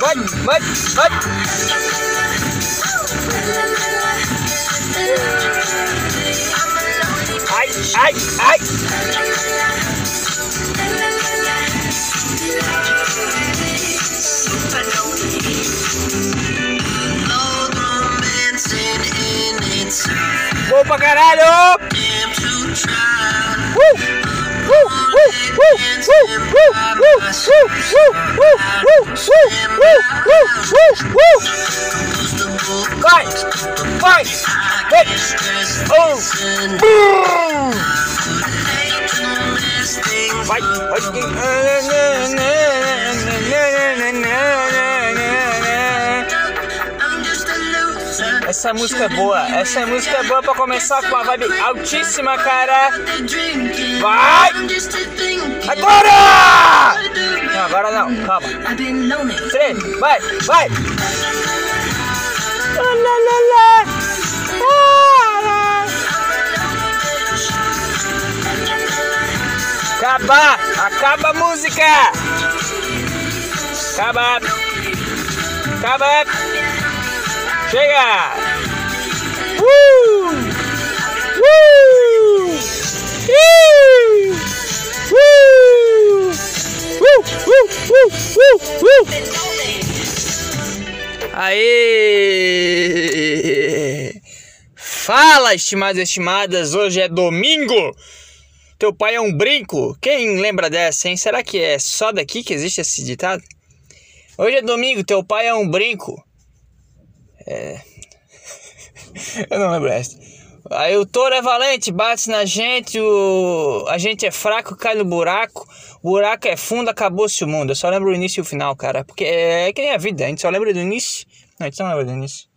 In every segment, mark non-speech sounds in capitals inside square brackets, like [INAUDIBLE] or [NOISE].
mud, mud, mud. I I I. Vou pra caralho! Woo! Fight! Fight! Hit! Oh! Boom! Fight! Fight! Essa música é boa. Essa música é boa pra começar com uma vibe altíssima, cara. Vai! Agora! Não, agora não. Calma. Três. Vai, vai. Acaba! Acaba a música! Acaba! Acaba! Chega! Uh! Uh! Uh! Uh! Uh! Uh! Uh! Aê! Fala, estimados e estimadas! Hoje é domingo! Teu pai é um brinco? Quem lembra dessa, hein? Será que é só daqui que existe esse ditado? Hoje é domingo, teu pai é um brinco. É. [LAUGHS] Eu não lembro essa. Aí o touro é valente, bate na gente, o... a gente é fraco, cai no buraco, o buraco é fundo, acabou-se o mundo. Eu só lembro o início e o final, cara. Porque é que nem a vida, a gente só lembra do início. Não, a gente não lembra do início.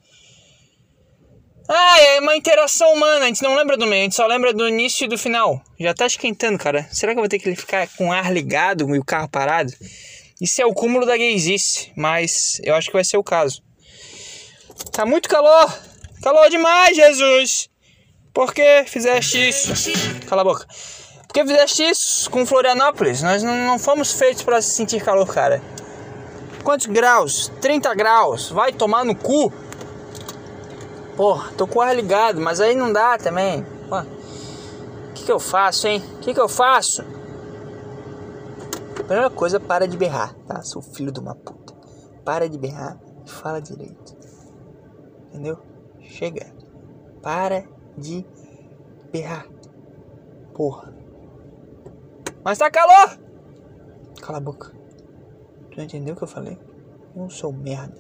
Ah, é uma interação humana, a gente não lembra do meio, a gente só lembra do início e do final. Já tá esquentando, cara. Será que eu vou ter que ficar com o ar ligado e o carro parado? Isso é o cúmulo da gaysice, mas eu acho que vai ser o caso. Tá muito calor! Calor demais, Jesus! Por que fizeste isso? Cala a boca. Por que fizeste isso com Florianópolis? Nós não, não fomos feitos para sentir calor, cara. Quantos graus? 30 graus. Vai tomar no cu. Porra, tô com o ar ligado, mas aí não dá também. O que, que eu faço, hein? O que, que eu faço? Primeira coisa, para de berrar, tá? Sou filho de uma puta. Para de berrar e fala direito. Entendeu? Chega. Para de berrar. Porra. Mas tá calor! Cala a boca. Tu não entendeu o que eu falei? Eu sou merda.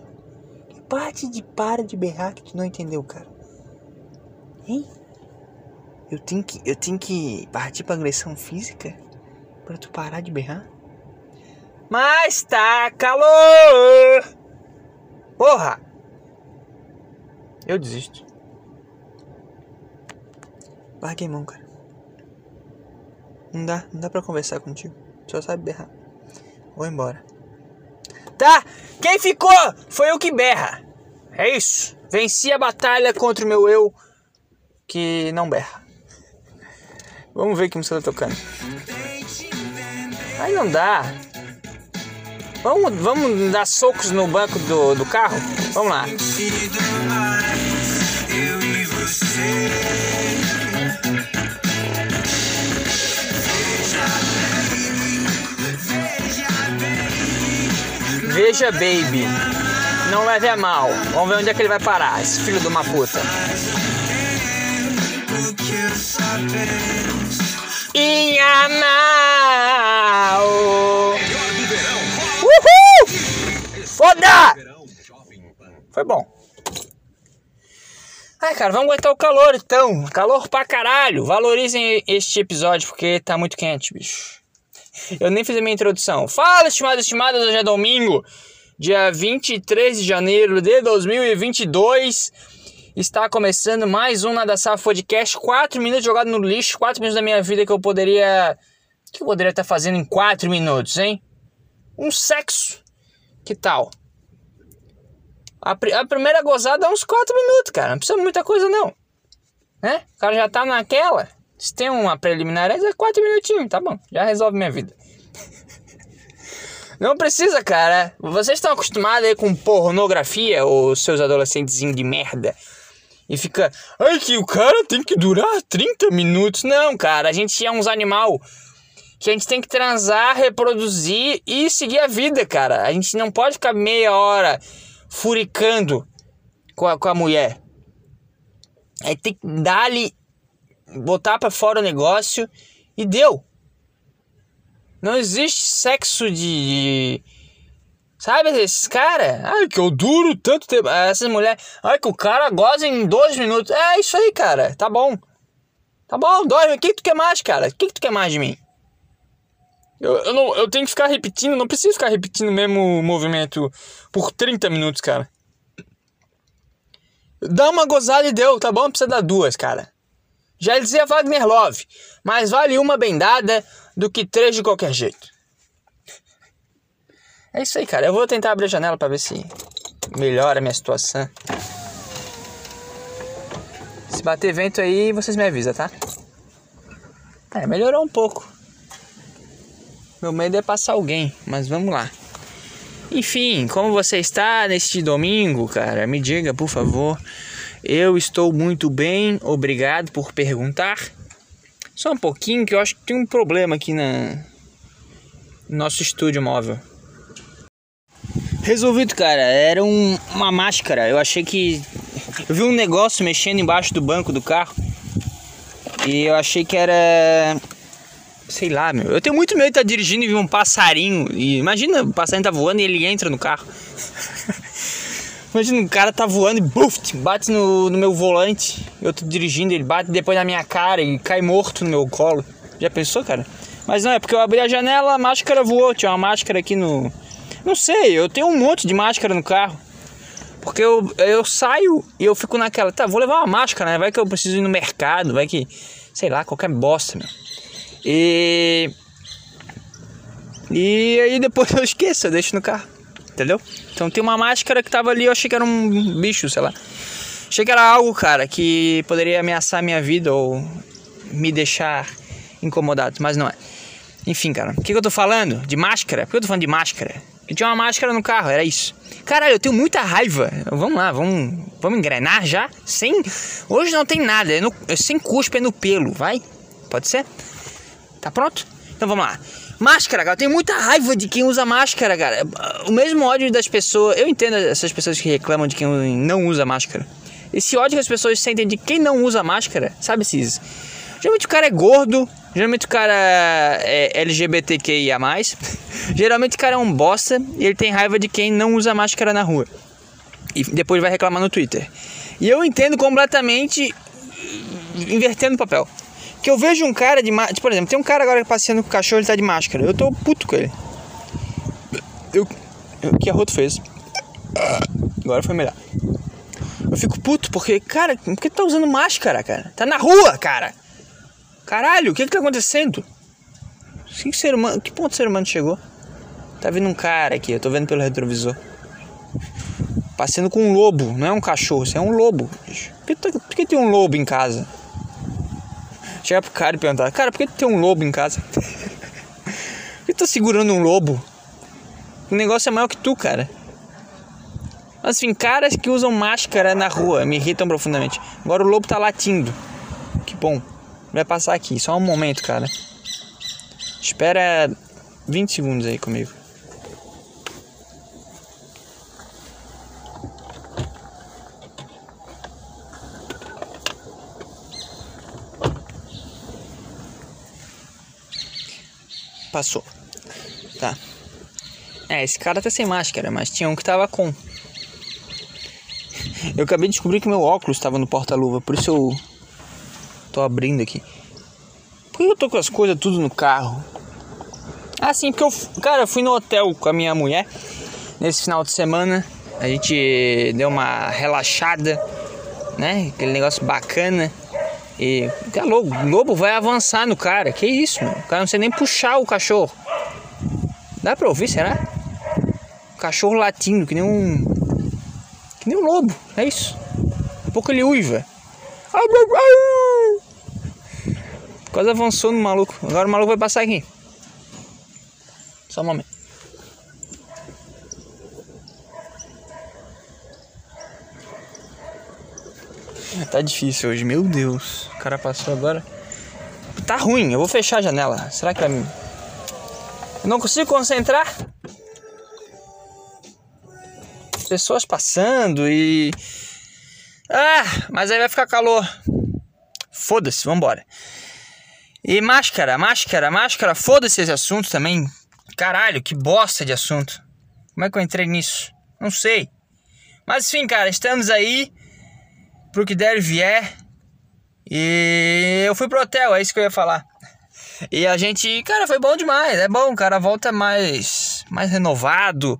Que parte de para de berrar que tu não entendeu, cara? Hein? Eu tenho que, eu tenho que partir pra agressão física? Pra tu parar de berrar? Mas tá calor! Porra! Eu desisto. Larguei mão, cara. Não dá, não dá pra conversar contigo. Só sabe berrar. Vou embora. Tá? Quem ficou foi o que berra. É isso. Venci a batalha contra o meu eu que não berra. Vamos ver que música tá tocando. Aí não dá. Vamos, vamos dar socos no banco do, do carro? Vamos lá. Veja, baby. Não leve a mal. Vamos ver onde é que ele vai parar, esse filho de uma puta. Inhanal. Uhul! Foda! Foi bom. Ai, cara, vamos aguentar o calor então. Calor pra caralho. Valorizem este episódio porque tá muito quente, bicho. Eu nem fiz a minha introdução. Fala, estimados e estimadas, hoje é domingo, dia 23 de janeiro de 2022. Está começando mais um Nada Safo Podcast. 4 minutos jogado no lixo, 4 minutos da minha vida que eu poderia. Que eu poderia estar fazendo em 4 minutos, hein? Um sexo. Que tal? A, pr a primeira gozada é uns 4 minutos, cara. Não precisa muita coisa, não. Né? O cara já tá naquela. Se tem uma preliminar, é 4 minutinhos, tá bom. Já resolve minha vida. Não precisa, cara. Vocês estão acostumados aí com pornografia, os seus adolescentezinhos de merda. E fica, ai que o cara tem que durar 30 minutos. Não, cara, a gente é uns animal que a gente tem que transar, reproduzir e seguir a vida, cara. A gente não pode ficar meia hora furicando com a, com a mulher. Aí tem que dar-lhe, botar pra fora o negócio e deu. Não existe sexo de. Sabe esses caras? Ai, que eu duro tanto tempo. Ah, essas mulheres. Ai, que o cara goza em dois minutos. É isso aí, cara. Tá bom. Tá bom, dói. O que, que tu quer mais, cara? O que, que tu quer mais de mim? Eu, eu, não, eu tenho que ficar repetindo, não preciso ficar repetindo o mesmo movimento por 30 minutos, cara. Dá uma gozada e deu, tá bom? Precisa dar duas, cara. Já dizia Wagner Love, mas vale uma bem dada do que três de qualquer jeito. É isso aí, cara. Eu vou tentar abrir a janela para ver se melhora a minha situação. Se bater vento aí, vocês me avisam, tá? É, melhorou um pouco. Meu medo é passar alguém, mas vamos lá. Enfim, como você está neste domingo, cara? Me diga, por favor. Eu estou muito bem, obrigado por perguntar. Só um pouquinho que eu acho que tem um problema aqui na no nosso estúdio móvel. Resolvido, cara. Era um, uma máscara. Eu achei que eu vi um negócio mexendo embaixo do banco do carro e eu achei que era sei lá, meu. Eu tenho muito medo de estar tá dirigindo e ver um passarinho. E imagina, o passarinho tá voando e ele entra no carro. [LAUGHS] Imagina, um cara tá voando e buf, bate no, no meu volante. Eu tô dirigindo, ele bate depois na minha cara e cai morto no meu colo. Já pensou, cara? Mas não, é porque eu abri a janela, a máscara voou. Tinha uma máscara aqui no. Não sei, eu tenho um monte de máscara no carro. Porque eu, eu saio e eu fico naquela, tá, vou levar uma máscara, né? Vai que eu preciso ir no mercado, vai que. Sei lá, qualquer bosta, meu. E. E aí depois eu esqueço, eu deixo no carro. Entendeu? Então tem uma máscara que tava ali, eu achei que era um bicho, sei lá. Achei que era algo, cara, que poderia ameaçar minha vida ou me deixar incomodado, mas não é. Enfim, cara, o que, que, eu tô falando? De máscara? Por que eu tô falando de máscara? Eu tinha uma máscara no carro, era isso. Caralho, eu tenho muita raiva. Vamos lá, vamos, vamos engrenar já? Sem. Hoje não tem nada, é no, é sem cuspe, é no pelo, vai? Pode ser? Tá pronto? Então vamos lá. Máscara, cara. Eu tenho muita raiva de quem usa máscara, cara. O mesmo ódio das pessoas. Eu entendo essas pessoas que reclamam de quem não usa máscara. Esse ódio que as pessoas sentem de quem não usa máscara, sabe esses. Geralmente o cara é gordo, geralmente o cara é LGBTQIA. [LAUGHS] geralmente o cara é um bosta e ele tem raiva de quem não usa máscara na rua. E depois vai reclamar no Twitter. E eu entendo completamente invertendo o papel. Que eu vejo um cara de máscara. Por exemplo, tem um cara agora passeando com o cachorro, ele tá de máscara. Eu tô puto com ele. Eu. O que a Roto fez? Agora foi melhor. Eu fico puto porque, cara, por que tá usando máscara, cara? Tá na rua, cara! Caralho, o que que tá acontecendo? Que ser humano, que ponto o ser humano chegou? Tá vindo um cara aqui, eu tô vendo pelo retrovisor. Passeando com um lobo, não é um cachorro, isso é um lobo. Por que, por que tem um lobo em casa? Chegar pro cara e perguntar: Cara, por que tu tem um lobo em casa? [LAUGHS] por que tu tá segurando um lobo? O negócio é maior que tu, cara. Mas enfim, caras que usam máscara na rua me irritam profundamente. Agora o lobo tá latindo. Que bom. Vai passar aqui, só um momento, cara. Espera 20 segundos aí comigo. Passou. Tá. É, esse cara tá sem máscara, mas tinha um que tava com. [LAUGHS] Eu acabei de descobrir que meu óculos estava no porta-luva, por isso eu tô abrindo aqui. Por que eu tô com as coisas tudo no carro? Ah, sim, porque eu, cara, fui no hotel com a minha mulher nesse final de semana. A gente deu uma relaxada, né? Aquele negócio bacana. E é lobo, vai avançar no cara. Que isso, mano? O cara não sei nem puxar o cachorro. Dá pra ouvir, será? O cachorro latindo, que nem um. Que nem um lobo. É isso. Daqui a pouco ele uiva. Quase avançou no maluco. Agora o maluco vai passar aqui. Só um momento. Tá difícil hoje, meu Deus. O cara passou agora. Tá ruim, eu vou fechar a janela. Será que vai. Eu não consigo concentrar? Pessoas passando e. Ah, mas aí vai ficar calor. Foda-se, vambora. E máscara, máscara, máscara, foda-se esse assunto também. Caralho, que bosta de assunto. Como é que eu entrei nisso? Não sei. Mas enfim, cara, estamos aí pro que der vier. E eu fui pro hotel, é isso que eu ia falar. E a gente, cara, foi bom demais. É bom, cara, volta mais mais renovado,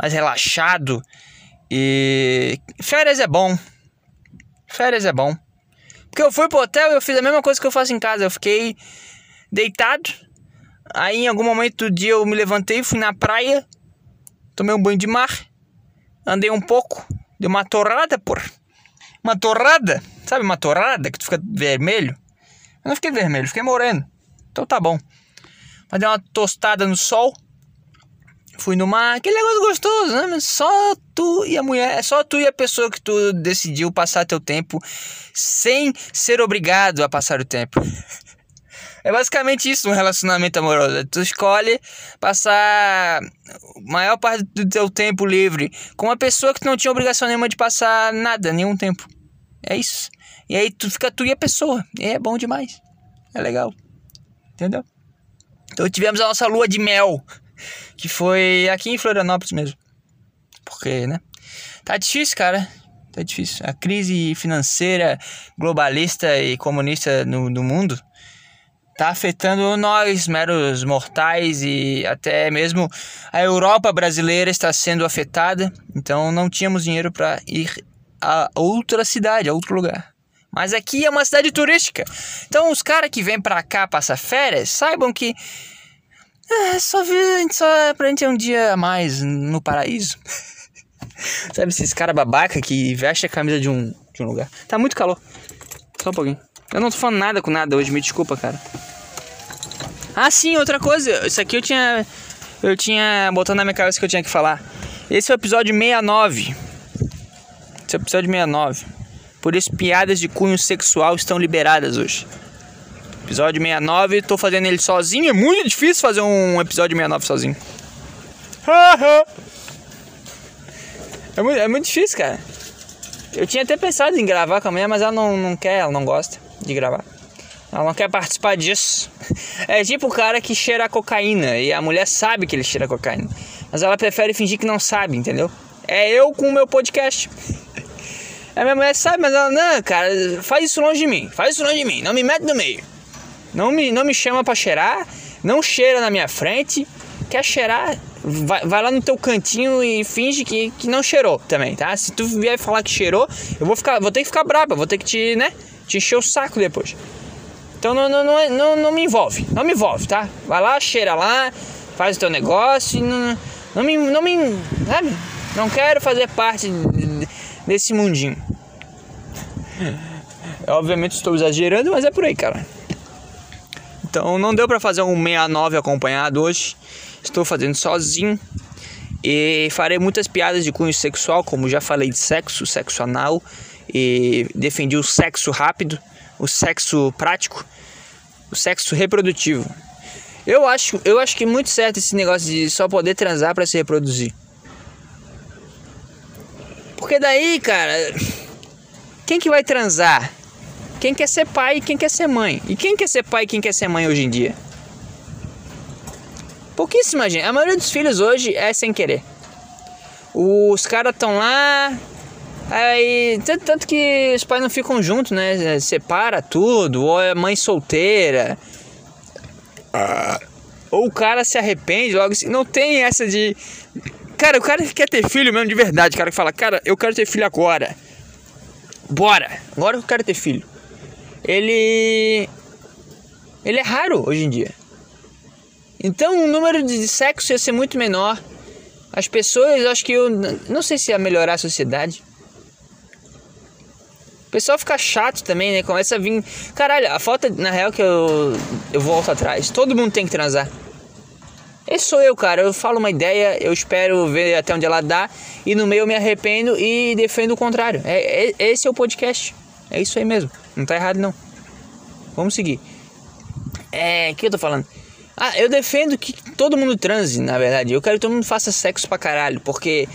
mais relaxado. E férias é bom. Férias é bom. Porque eu fui pro hotel e eu fiz a mesma coisa que eu faço em casa. Eu fiquei deitado. Aí em algum momento do dia eu me levantei, fui na praia, tomei um banho de mar, andei um pouco, dei uma torrada, por uma torrada, sabe uma torrada que tu fica vermelho? Eu não fiquei vermelho, fiquei moreno. Então tá bom. Mas dei uma tostada no sol. Fui no mar, aquele negócio gostoso, né? Mas só tu e a mulher, é só tu e a pessoa que tu decidiu passar teu tempo sem ser obrigado a passar o tempo. [LAUGHS] É basicamente isso um relacionamento amoroso. Tu escolhe passar a maior parte do teu tempo livre com uma pessoa que tu não tinha obrigação nenhuma de passar nada, nenhum tempo. É isso. E aí tu fica tu e a pessoa. E é bom demais. É legal. Entendeu? Então tivemos a nossa lua de mel, que foi aqui em Florianópolis mesmo. Porque, né? Tá difícil, cara. Tá difícil. A crise financeira, globalista e comunista no, no mundo tá afetando nós, meros mortais, e até mesmo a Europa brasileira está sendo afetada. Então não tínhamos dinheiro para ir a outra cidade, a outro lugar. Mas aqui é uma cidade turística. Então os caras que vêm para cá passar férias, saibam que é só, vir, só pra gente ter um dia a mais no paraíso. [LAUGHS] Sabe esses caras babaca que veste a camisa de um, de um lugar. Tá muito calor. Só um pouquinho. Eu não tô falando nada com nada hoje, me desculpa, cara. Ah, sim, outra coisa. Isso aqui eu tinha. Eu tinha botado na minha cabeça que eu tinha que falar. Esse é o episódio 69. Esse é o episódio 69. Por isso, piadas de cunho sexual estão liberadas hoje. Episódio 69, tô fazendo ele sozinho. É muito difícil fazer um episódio 69 sozinho. [LAUGHS] é, muito, é muito difícil, cara. Eu tinha até pensado em gravar com a mulher, mas ela não, não quer, ela não gosta de gravar. Ela não quer participar disso. É tipo o cara que cheira cocaína e a mulher sabe que ele cheira cocaína. Mas ela prefere fingir que não sabe, entendeu? É eu com o meu podcast. A minha mulher sabe, mas ela, não, cara, faz isso longe de mim. Faz isso longe de mim. Não me mete no meio. Não me, não me chama para cheirar. Não cheira na minha frente. Quer cheirar? Vai, vai lá no teu cantinho e finge que, que não cheirou também, tá? Se tu vier falar que cheirou, eu vou ficar, vou ter que ficar braba, vou ter que te, né? Te encher o saco depois. Então não, não, não, não, não me envolve, não me envolve, tá? Vai lá, cheira lá, faz o teu negócio não, não me, não me, sabe? Não quero fazer parte desse mundinho. Obviamente estou exagerando, mas é por aí, cara. Então não deu para fazer um 69 acompanhado hoje. Estou fazendo sozinho. E farei muitas piadas de cunho sexual, como já falei de sexo, sexo anal. E defendi o sexo rápido, o sexo prático, o sexo reprodutivo. Eu acho, eu acho que é muito certo esse negócio de só poder transar para se reproduzir. Porque daí, cara, quem que vai transar? Quem quer ser pai e quem quer ser mãe? E quem quer ser pai e quem quer ser mãe hoje em dia? Pouquíssima gente. A maioria dos filhos hoje é sem querer. Os caras estão lá, Aí, tanto, que os pais não ficam juntos, né? Separa tudo, ou é mãe solteira. Ah. Ou o cara se arrepende logo assim. Não tem essa de. Cara, o cara que quer ter filho mesmo de verdade, o cara que fala, cara, eu quero ter filho agora. Bora! Agora eu quero ter filho. Ele. Ele é raro hoje em dia. Então o número de sexo ia ser muito menor. As pessoas, acho que eu. Não sei se ia melhorar a sociedade. Pessoal fica chato também, né? Começa a vir. Caralho, a falta, na real, que eu. Eu volto atrás. Todo mundo tem que transar. Esse sou eu, cara. Eu falo uma ideia, eu espero ver até onde ela dá, e no meio eu me arrependo e defendo o contrário. É, é esse é o podcast. É isso aí mesmo. Não tá errado, não. Vamos seguir. É. O que eu tô falando? Ah, eu defendo que todo mundo transe, na verdade. Eu quero que todo mundo faça sexo pra caralho. Porque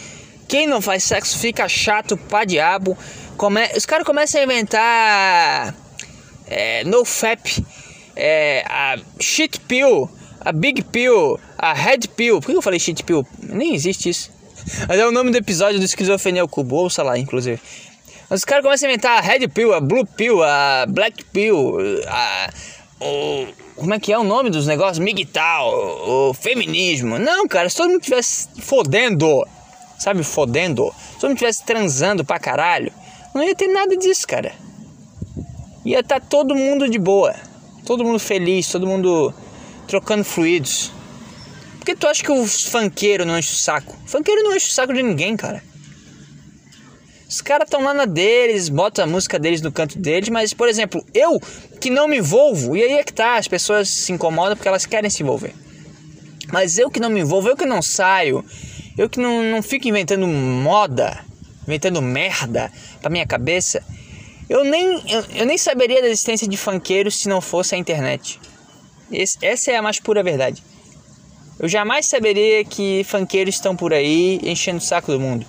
quem não faz sexo fica chato pra diabo. Come... Os caras começam a inventar. É, no fap. É, a shit pill. A big pill. A red pill. Por que eu falei shit pill? Nem existe isso. Mas é o nome do episódio do Esquizofrenia Cubo. Ouça lá, inclusive. Mas os caras começam a inventar a red pill, a blue pill, a black pill, a. O, como é que é o nome dos negócios? Migtal, o, o feminismo. Não, cara, se todo mundo tivesse fodendo, sabe, fodendo, se todo mundo tivesse transando pra caralho, não ia ter nada disso, cara. Ia estar tá todo mundo de boa, todo mundo feliz, todo mundo trocando fluidos. Por que tu acha que os funkeiros não enchem o saco? Funkeiro não enche o saco de ninguém, cara. Os caras estão lá na deles, botam a música deles no canto deles, mas, por exemplo, eu que não me envolvo, e aí é que tá, as pessoas se incomodam porque elas querem se envolver. Mas eu que não me envolvo, eu que não saio, eu que não, não fico inventando moda, inventando merda pra minha cabeça, eu nem, eu, eu nem saberia da existência de funkeiros se não fosse a internet. Esse, essa é a mais pura verdade. Eu jamais saberia que funkeiros estão por aí enchendo o saco do mundo.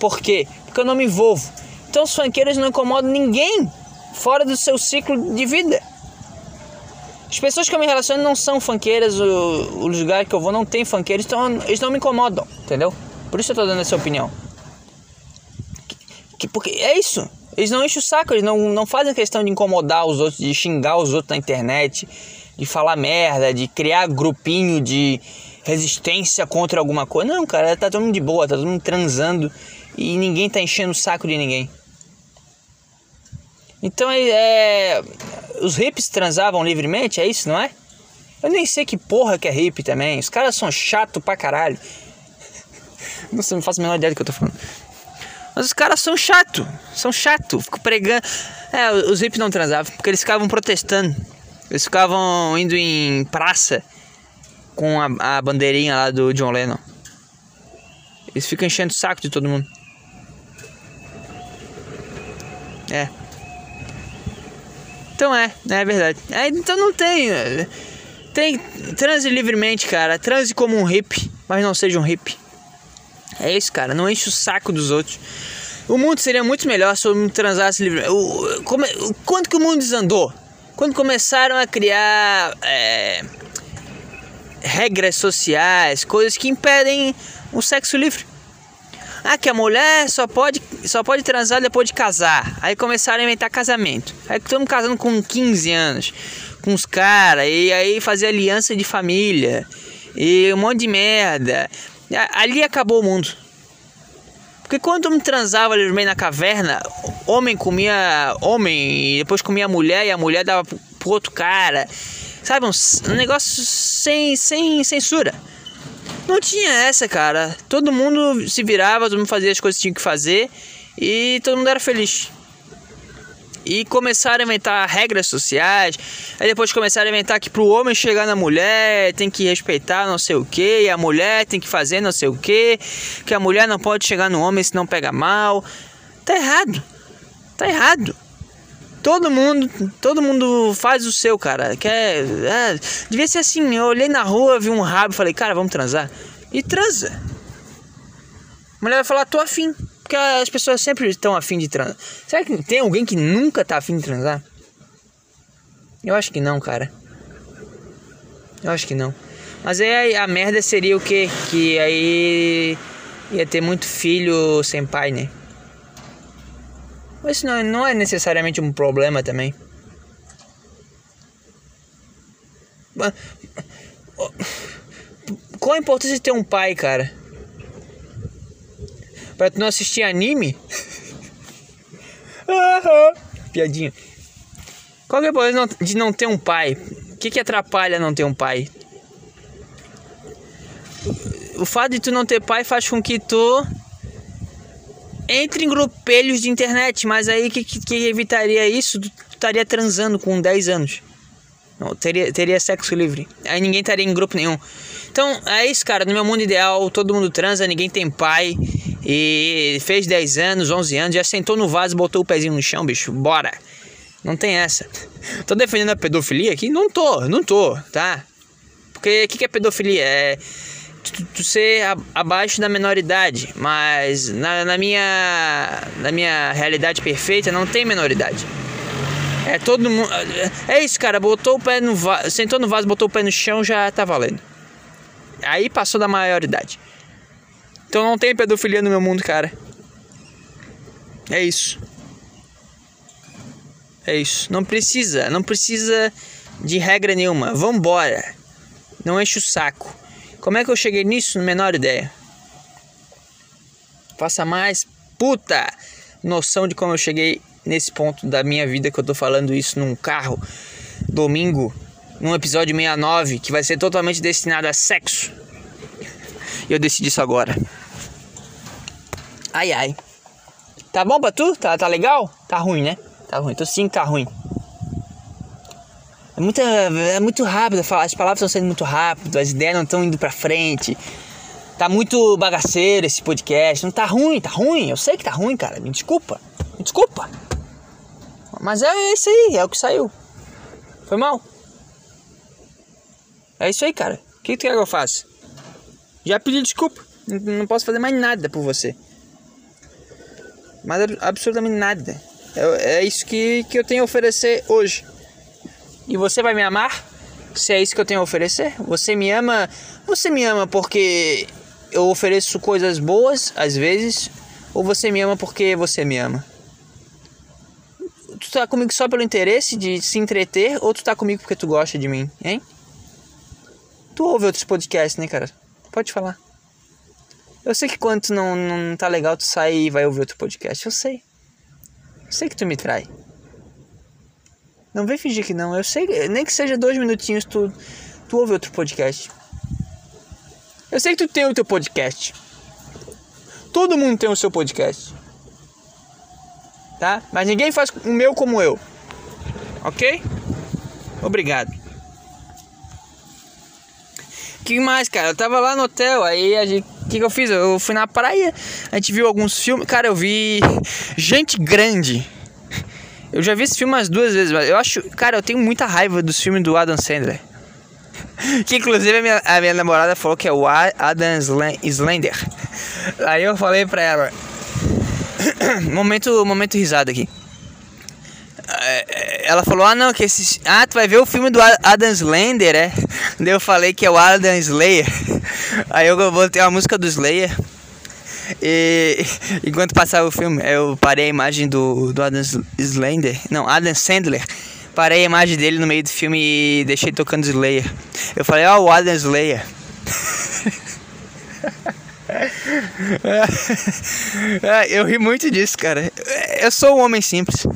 Por quê? Porque eu não me envolvo. Então os funkeiros não incomodam ninguém fora do seu ciclo de vida. As pessoas que eu me relaciono não são funkeiras, o, o lugar que eu vou não tem funkeiros, então eles não me incomodam, entendeu? Por isso eu tô dando essa opinião. Que, que, porque é isso. Eles não enchem o saco, eles não, não fazem questão de incomodar os outros, de xingar os outros na internet, de falar merda, de criar grupinho de resistência contra alguma coisa. Não, cara, tá todo mundo de boa, tá todo mundo transando e ninguém tá enchendo o saco de ninguém. Então é, é, os hips transavam livremente, é isso, não é? Eu nem sei que porra que é hip também. Os caras são chato pra caralho. [LAUGHS] Não sei, não faço a menor ideia do que eu tô falando. Mas os caras são chato, são chato, fico pregando. É, os hips não transavam porque eles ficavam protestando. Eles ficavam indo em praça com a, a bandeirinha lá do John Lennon. Eles ficam enchendo o saco de todo mundo. É. Então é, é verdade. É, então não tem. Tem. Transe livremente, cara. Transe como um hippie, mas não seja um hippie. É isso, cara. Não enche o saco dos outros. O mundo seria muito melhor se eu transasse livremente. O, como, quando que o mundo desandou? Quando começaram a criar. É, regras sociais, coisas que impedem o sexo livre. [LAUGHS] Ah, que a mulher só pode, só pode transar depois de casar. Aí começaram a inventar casamento. Aí estamos casando com 15 anos, com os caras, e aí fazer aliança de família, e um monte de merda. Ali acabou o mundo. Porque quando eu transava livremente na caverna, homem comia homem, e depois comia mulher, e a mulher dava pro outro cara. Sabe, um, um negócio sem, sem censura. Não tinha essa, cara. Todo mundo se virava, todo mundo fazia as coisas que tinha que fazer e todo mundo era feliz. E começaram a inventar regras sociais. Aí depois começaram a inventar que pro homem chegar na mulher tem que respeitar não sei o que. E a mulher tem que fazer não sei o que. Que a mulher não pode chegar no homem se não pega mal. Tá errado. Tá errado. Todo mundo, todo mundo faz o seu, cara. Quer, é, devia ser assim. Eu olhei na rua, vi um rabo, falei, cara, vamos transar. E transa. A mulher vai falar, tô afim. Porque as pessoas sempre estão afim de transar. Será que tem alguém que nunca tá afim de transar? Eu acho que não, cara. Eu acho que não. Mas aí a merda seria o quê? Que aí ia ter muito filho sem pai, né? Mas isso não, não é necessariamente um problema também. Qual a importância de ter um pai, cara? Pra tu não assistir anime? Piadinha. Qual que é a importância de não ter um pai? O que, que atrapalha não ter um pai? O fato de tu não ter pai faz com que tu entre em grupelhos de internet, mas aí que, que, evitaria isso? Tu estaria transando com 10 anos. Não, teria, teria sexo livre. Aí ninguém estaria em grupo nenhum. Então, é isso, cara. No meu mundo ideal, todo mundo transa, ninguém tem pai. E fez 10 anos, 11 anos, já sentou no vaso, botou o pezinho no chão, bicho, bora. Não tem essa. [LAUGHS] Tô defendendo a pedofilia aqui? Não tô, não tô, tá? Porque o que, que é pedofilia? É tu, ser abaixo da menoridade, mas na, na, minha na minha realidade perfeita não tem menoridade. É todo mundo. É isso, cara. Botou o pé no vaso, sentou no vaso, botou o pé no chão, já tá valendo. Aí passou da maioridade. Então não tem pedofilia no meu mundo, cara. É isso. É isso. Não precisa, não precisa de regra nenhuma. Vambora. Não enche o saco. Como é que eu cheguei nisso? Menor ideia. Faça mais puta noção de como eu cheguei nesse ponto da minha vida que eu tô falando isso num carro domingo, num episódio 69 que vai ser totalmente destinado a sexo. E eu decidi isso agora. Ai ai. Tá bom pra tu? Tá, tá legal? Tá ruim, né? Tá ruim. Tô sim, tá ruim. É, muita, é muito rápido, as palavras estão sendo muito rápido, as ideias não estão indo pra frente. Tá muito bagaceiro esse podcast. Não tá ruim, tá ruim. Eu sei que tá ruim, cara. Me desculpa. Me desculpa. Mas é isso aí, é o que saiu. Foi mal. É isso aí, cara. O que, que tu quer que eu faça? Já pedi desculpa. Não posso fazer mais nada por você. Mas absolutamente nada. É, é isso que, que eu tenho a oferecer hoje. E você vai me amar? Se é isso que eu tenho a oferecer? Você me ama? Você me ama porque eu ofereço coisas boas às vezes? Ou você me ama porque você me ama? Tu tá comigo só pelo interesse de se entreter ou tu tá comigo porque tu gosta de mim, hein? Tu ouve outros podcasts, né, cara? Pode falar. Eu sei que quando tu não, não tá legal, tu sai e vai ouvir outro podcast. Eu sei. Eu sei que tu me trai. Não vem fingir que não. Eu sei, nem que seja dois minutinhos, tu, tu ouve outro podcast. Eu sei que tu tem o teu podcast. Todo mundo tem o seu podcast. Tá? Mas ninguém faz o meu como eu. Ok? Obrigado. que mais, cara? Eu tava lá no hotel, aí a gente. O que, que eu fiz? Eu fui na praia, a gente viu alguns filmes. Cara, eu vi [LAUGHS] Gente Grande. Eu já vi esse filme umas duas vezes, mas eu acho. Cara, eu tenho muita raiva dos filmes do Adam Sandler. [LAUGHS] que inclusive a minha, a minha namorada falou que é o Adam Slender. [LAUGHS] Aí eu falei pra ela. [COUGHS] momento, momento risada aqui. É, ela falou: Ah, não, que esse. Ah, tu vai ver o filme do Adam Slender, é? [LAUGHS] Daí eu falei que é o Adam Slayer. Aí eu botei a música do Slayer. E [LAUGHS] enquanto passava o filme, eu parei a imagem do, do Adam Slender. Não, Adam Sandler. Parei a imagem dele no meio do filme e deixei tocando Slayer. Eu falei, ó, oh, o Adam Slayer. [LAUGHS] eu ri muito disso, cara. Eu sou um homem simples.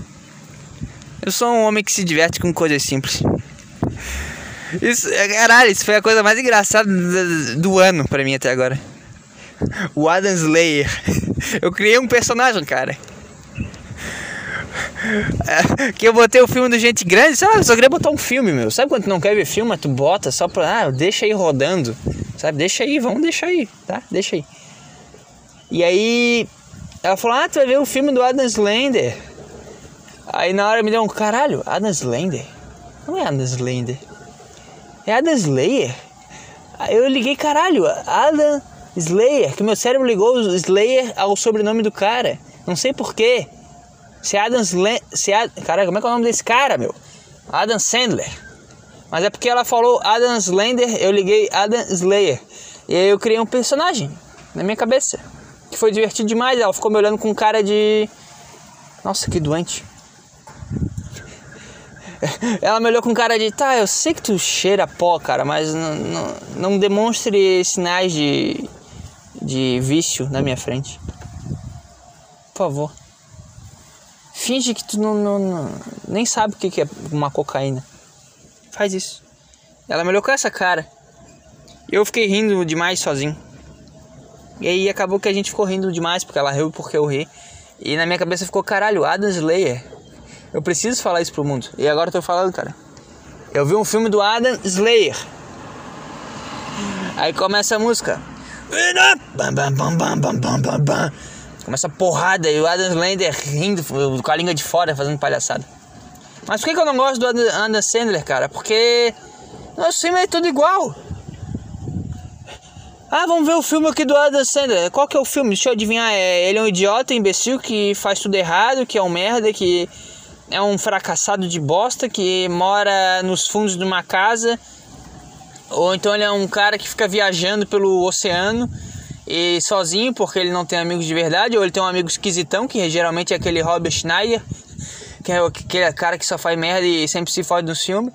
Eu sou um homem que se diverte com coisas simples. Isso, caralho, isso foi a coisa mais engraçada do, do ano pra mim até agora o Adam Slayer. Eu criei um personagem, cara. É, que eu botei o filme do Gente Grande, sabe? Eu só queria botar um filme, meu. Sabe quando tu não quer ver filme, tu bota só pra. Ah, deixa aí rodando. Sabe? Deixa aí, vamos deixar aí, tá? Deixa aí. E aí. Ela falou: Ah, tu vai ver o filme do Adam Slender. Aí na hora me deu um caralho, Adam Slender? Não é Adam Slender. É Adam Slayer? Aí eu liguei, caralho, Adam Slayer, que meu cérebro ligou o Slayer ao sobrenome do cara. Não sei porquê. Se é Adam Slayer. Se Ad... Cara, como é que é o nome desse cara, meu? Adam Sandler. Mas é porque ela falou Adam Slender, eu liguei Adam Slayer. E aí eu criei um personagem na minha cabeça. Que foi divertido demais. Ela ficou me olhando com cara de. Nossa, que doente. [LAUGHS] Ela me olhou com cara de, tá, eu sei que tu cheira pó, cara, mas não, não demonstre sinais de, de vício na minha frente. Por favor. Finge que tu não, não, não nem sabe o que é uma cocaína. Faz isso. Ela me olhou com essa cara. Eu fiquei rindo demais sozinho. E aí acabou que a gente ficou rindo demais porque ela riu porque eu ri. E na minha cabeça ficou, caralho, Adam Slayer. Eu preciso falar isso pro mundo. E agora eu tô falando, cara. Eu vi um filme do Adam Slayer. Aí começa a música. Começa a porrada e o Adam Sandler rindo com a língua de fora, fazendo palhaçada. Mas por que, que eu não gosto do Adam Sandler, cara? Porque nosso filme é tudo igual. Ah, vamos ver o filme aqui do Adam Sandler. Qual que é o filme? Deixa eu adivinhar. É, ele é um idiota, imbecil, que faz tudo errado, que é um merda, que é um fracassado de bosta, que mora nos fundos de uma casa. Ou então ele é um cara que fica viajando pelo oceano e sozinho porque ele não tem amigos de verdade, ou ele tem um amigo esquisitão, que geralmente é aquele Robert Schneider, que é aquele cara que só faz merda e sempre se fode no filme.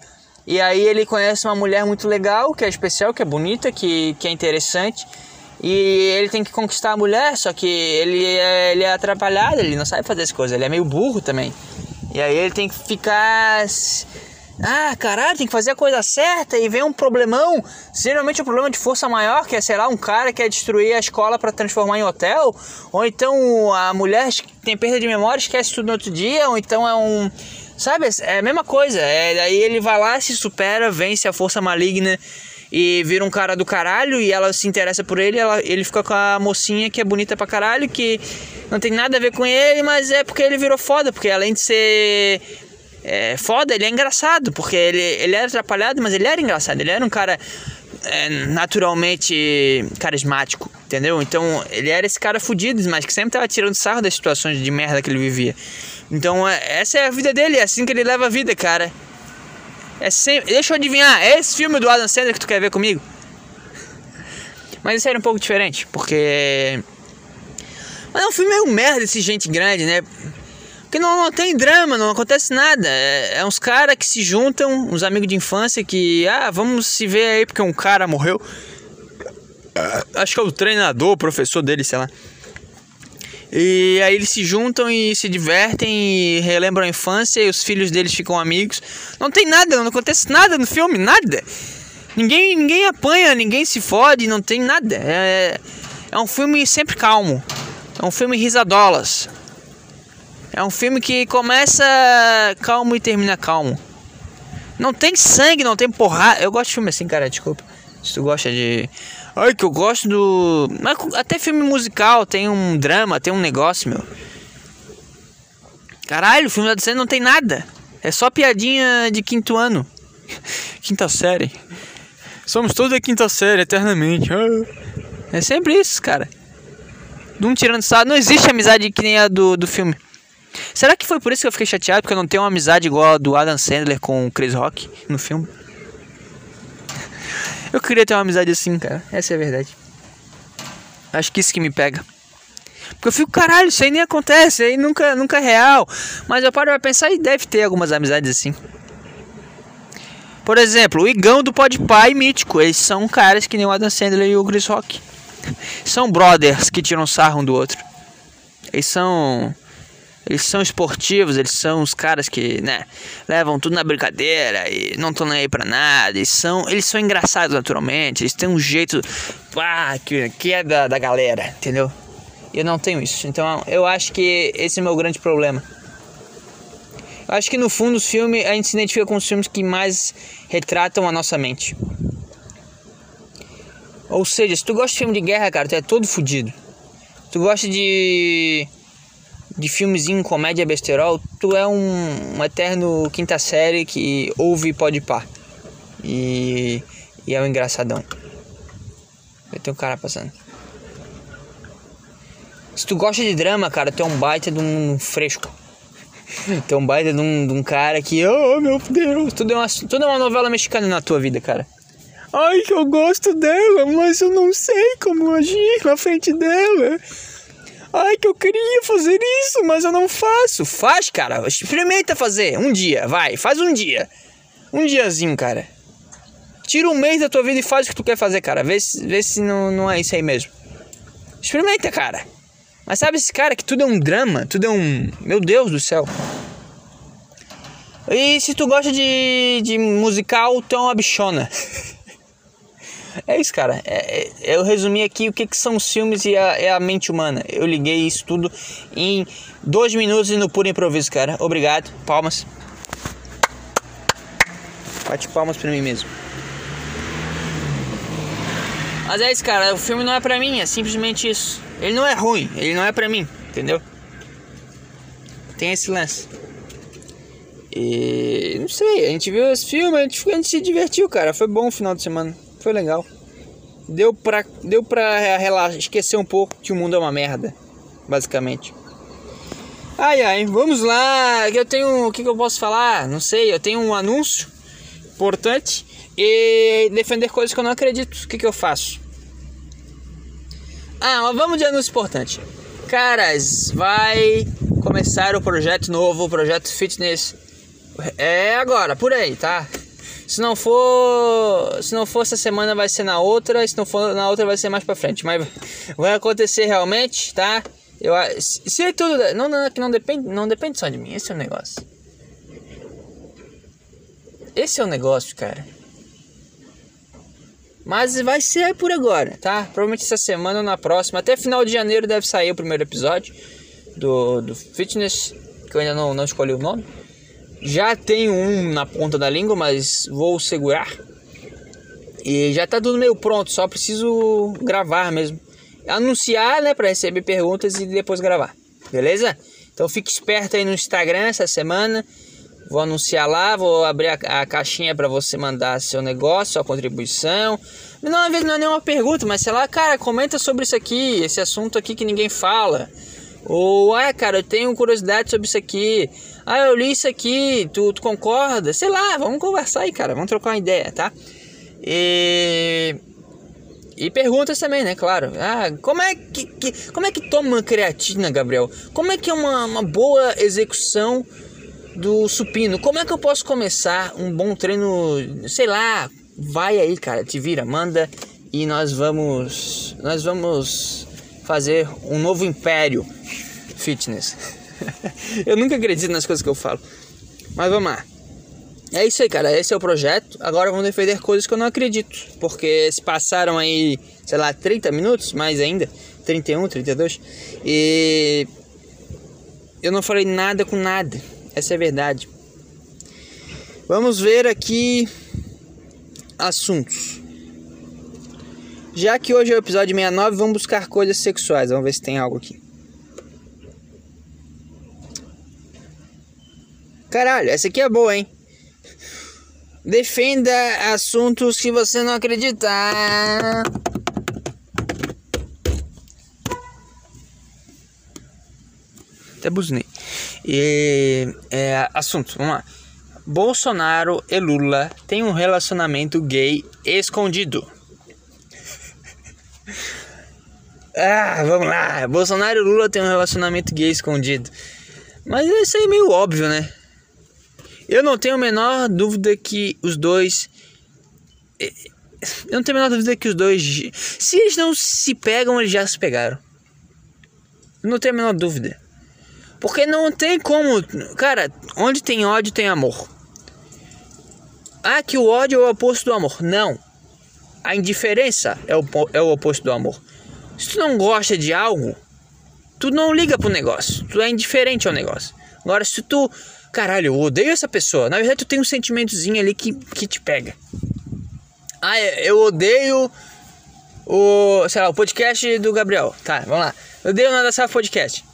E aí ele conhece uma mulher muito legal, que é especial, que é bonita, que, que é interessante. E ele tem que conquistar a mulher, só que ele é, ele é atrapalhado, ele não sabe fazer as coisas, ele é meio burro também. E aí ele tem que ficar ah, caralho, tem que fazer a coisa certa e vem um problemão. Geralmente é um problema de força maior, que é, sei lá, um cara que quer destruir a escola para transformar em hotel. Ou então a mulher tem perda de memória, esquece tudo no outro dia. Ou então é um. Sabe? É a mesma coisa. É, aí ele vai lá, se supera, vence a força maligna e vira um cara do caralho e ela se interessa por ele, ela, ele fica com a mocinha que é bonita pra caralho, que não tem nada a ver com ele, mas é porque ele virou foda, porque além de ser é, foda, ele é engraçado, porque ele, ele era atrapalhado, mas ele era engraçado, ele era um cara é, naturalmente carismático, entendeu? Então ele era esse cara fudido, mas que sempre tava tirando sarro das situações de merda que ele vivia. Então é, essa é a vida dele, é assim que ele leva a vida, cara. É sempre, deixa eu adivinhar, é esse filme do Adam Sandler que tu quer ver comigo? [LAUGHS] Mas isso era um pouco diferente, porque. Mas é um filme meio merda esse gente grande, né? Porque não, não tem drama, não acontece nada. É, é uns caras que se juntam, uns amigos de infância que, ah, vamos se ver aí porque um cara morreu. Acho que é o treinador, o professor dele, sei lá. E aí eles se juntam e se divertem e relembram a infância e os filhos deles ficam amigos. Não tem nada, não acontece nada no filme, nada. Ninguém, ninguém apanha, ninguém se fode, não tem nada. É, é um filme sempre calmo. É um filme risadolas. É um filme que começa calmo e termina calmo. Não tem sangue, não tem porrada. Eu gosto de filme assim, cara, desculpa. Se tu gosta de. Ai, que eu gosto do. Mas até filme musical tem um drama, tem um negócio, meu. Caralho, o filme da DC não tem nada. É só piadinha de quinto ano. [LAUGHS] quinta série. Somos todos da quinta série, eternamente. É sempre isso, cara. Não tirando sarro. Não existe amizade que nem a do, do filme. Será que foi por isso que eu fiquei chateado? Porque eu não tenho uma amizade igual a do Adam Sandler com o Chris Rock no filme? Eu queria ter uma amizade assim, cara. Essa é a verdade. Acho que isso que me pega. Porque eu fico, caralho, isso aí nem acontece, aí nunca, nunca é real. Mas eu paro pra pensar e deve ter algumas amizades assim. Por exemplo, o Igão do Podpah Mítico. Eles são caras que nem o Adam Sandler e o Chris Rock. São brothers que tiram sarro um do outro. Eles são eles são esportivos, eles são os caras que, né, levam tudo na brincadeira e não estão nem aí pra nada. Eles são, eles são engraçados naturalmente, eles têm um jeito ah, que, que é da, da galera, entendeu? E eu não tenho isso. Então eu acho que esse é o meu grande problema. Eu acho que no fundo os filmes, a gente se identifica com os filmes que mais retratam a nossa mente. Ou seja, se tu gosta de filme de guerra, cara, tu é todo fodido. Tu gosta de de filmezinho, comédia besterol, tu é um, um eterno quinta série que ouve pode pá. E, e é um engraçadão. Eu tenho um cara passando. Se tu gosta de drama, cara, tu é um baita de um fresco. [LAUGHS] Tu é um baita de um, de um cara que, oh meu Deus, tudo é, uma, tudo é uma novela mexicana na tua vida, cara. Ai, que eu gosto dela, mas eu não sei como agir na frente dela. Ai, que eu queria fazer isso, mas eu não faço. Faz, cara. Experimenta fazer. Um dia, vai. Faz um dia. Um diazinho, cara. Tira um mês da tua vida e faz o que tu quer fazer, cara. Vê se, vê se não, não é isso aí mesmo. Experimenta, cara. Mas sabe esse cara que tudo é um drama? Tudo é um. Meu Deus do céu. E se tu gosta de, de musical, tu é uma bichona. [LAUGHS] É isso, cara. É, é, eu resumi aqui o que, que são os filmes e a, é a mente humana. Eu liguei isso tudo em dois minutos e no puro improviso, cara. Obrigado. Palmas. Bate palmas pra mim mesmo. Mas é isso, cara, o filme não é pra mim, é simplesmente isso. Ele não é ruim, ele não é pra mim, entendeu? Tem esse lance. E não sei, a gente viu esse filme, a gente, a gente se divertiu, cara. Foi bom o final de semana, foi legal. Deu pra, deu pra relaxar, esquecer um pouco que o mundo é uma merda, basicamente. Ai ai, vamos lá. Eu tenho. O que, que eu posso falar? Não sei, eu tenho um anúncio importante e defender coisas que eu não acredito. O que, que eu faço? Ah, mas vamos de anúncio importante. Caras, vai começar o projeto novo, o projeto fitness. É agora, por aí, tá? Se não for, se não for essa semana vai ser na outra, se não for na outra vai ser mais para frente, mas vai acontecer realmente, tá? Eu se é tudo não não não depende, não depende só de mim, esse é o negócio. Esse é o negócio, cara. Mas vai ser por agora, tá? Provavelmente essa semana ou na próxima. Até final de janeiro deve sair o primeiro episódio do, do Fitness, que eu ainda não, não escolhi o nome. Já tenho um na ponta da língua, mas vou segurar. E já tá tudo meio pronto, só preciso gravar mesmo. Anunciar, né, para receber perguntas e depois gravar. Beleza? Então fique esperto aí no Instagram essa semana. Vou anunciar lá, vou abrir a, a caixinha para você mandar seu negócio, sua contribuição. Não, às vezes não é nenhuma pergunta, mas sei lá, cara, comenta sobre isso aqui, esse assunto aqui que ninguém fala. Ou, ah, cara, eu tenho curiosidade sobre isso aqui. Ah, eu li isso aqui, tu, tu concorda? Sei lá, vamos conversar aí, cara, vamos trocar uma ideia, tá? E. E perguntas também, né? Claro. Ah, como é que, que, como é que toma creatina, Gabriel? Como é que é uma, uma boa execução do supino. Como é que eu posso começar um bom treino? Sei lá, vai aí, cara, te vira, manda e nós vamos nós vamos fazer um novo império fitness. [LAUGHS] eu nunca acredito nas coisas que eu falo. Mas vamos lá. É isso aí, cara. Esse é o projeto. Agora vamos defender coisas que eu não acredito. Porque se passaram aí, sei lá, 30 minutos, mais ainda. 31, 32. E eu não falei nada com nada. Essa é a verdade. Vamos ver aqui assuntos. Já que hoje é o episódio 69, vamos buscar coisas sexuais. Vamos ver se tem algo aqui. Caralho, essa aqui é boa, hein? Defenda assuntos que você não acredita. Até buzinei. E é, assunto, vamos lá. Bolsonaro e Lula têm um relacionamento gay escondido. [LAUGHS] ah, vamos lá. Bolsonaro e Lula têm um relacionamento gay escondido. Mas isso aí é meio óbvio, né? Eu não tenho a menor dúvida que os dois. Eh, eu não tenho a menor dúvida que os dois. Se eles não se pegam, eles já se pegaram. Eu não tenho a menor dúvida. Porque não tem como. Cara, onde tem ódio tem amor. Ah, que o ódio é o oposto do amor. Não. A indiferença é o, é o oposto do amor. Se tu não gosta de algo, tu não liga pro negócio. Tu é indiferente ao negócio. Agora, se tu. Caralho, eu odeio essa pessoa. Na verdade, tu tem um sentimentozinho ali que, que te pega. Ah, é, eu odeio o. Sei lá, o podcast do Gabriel. Tá, vamos lá. Eu odeio o Nada Sabe Podcast.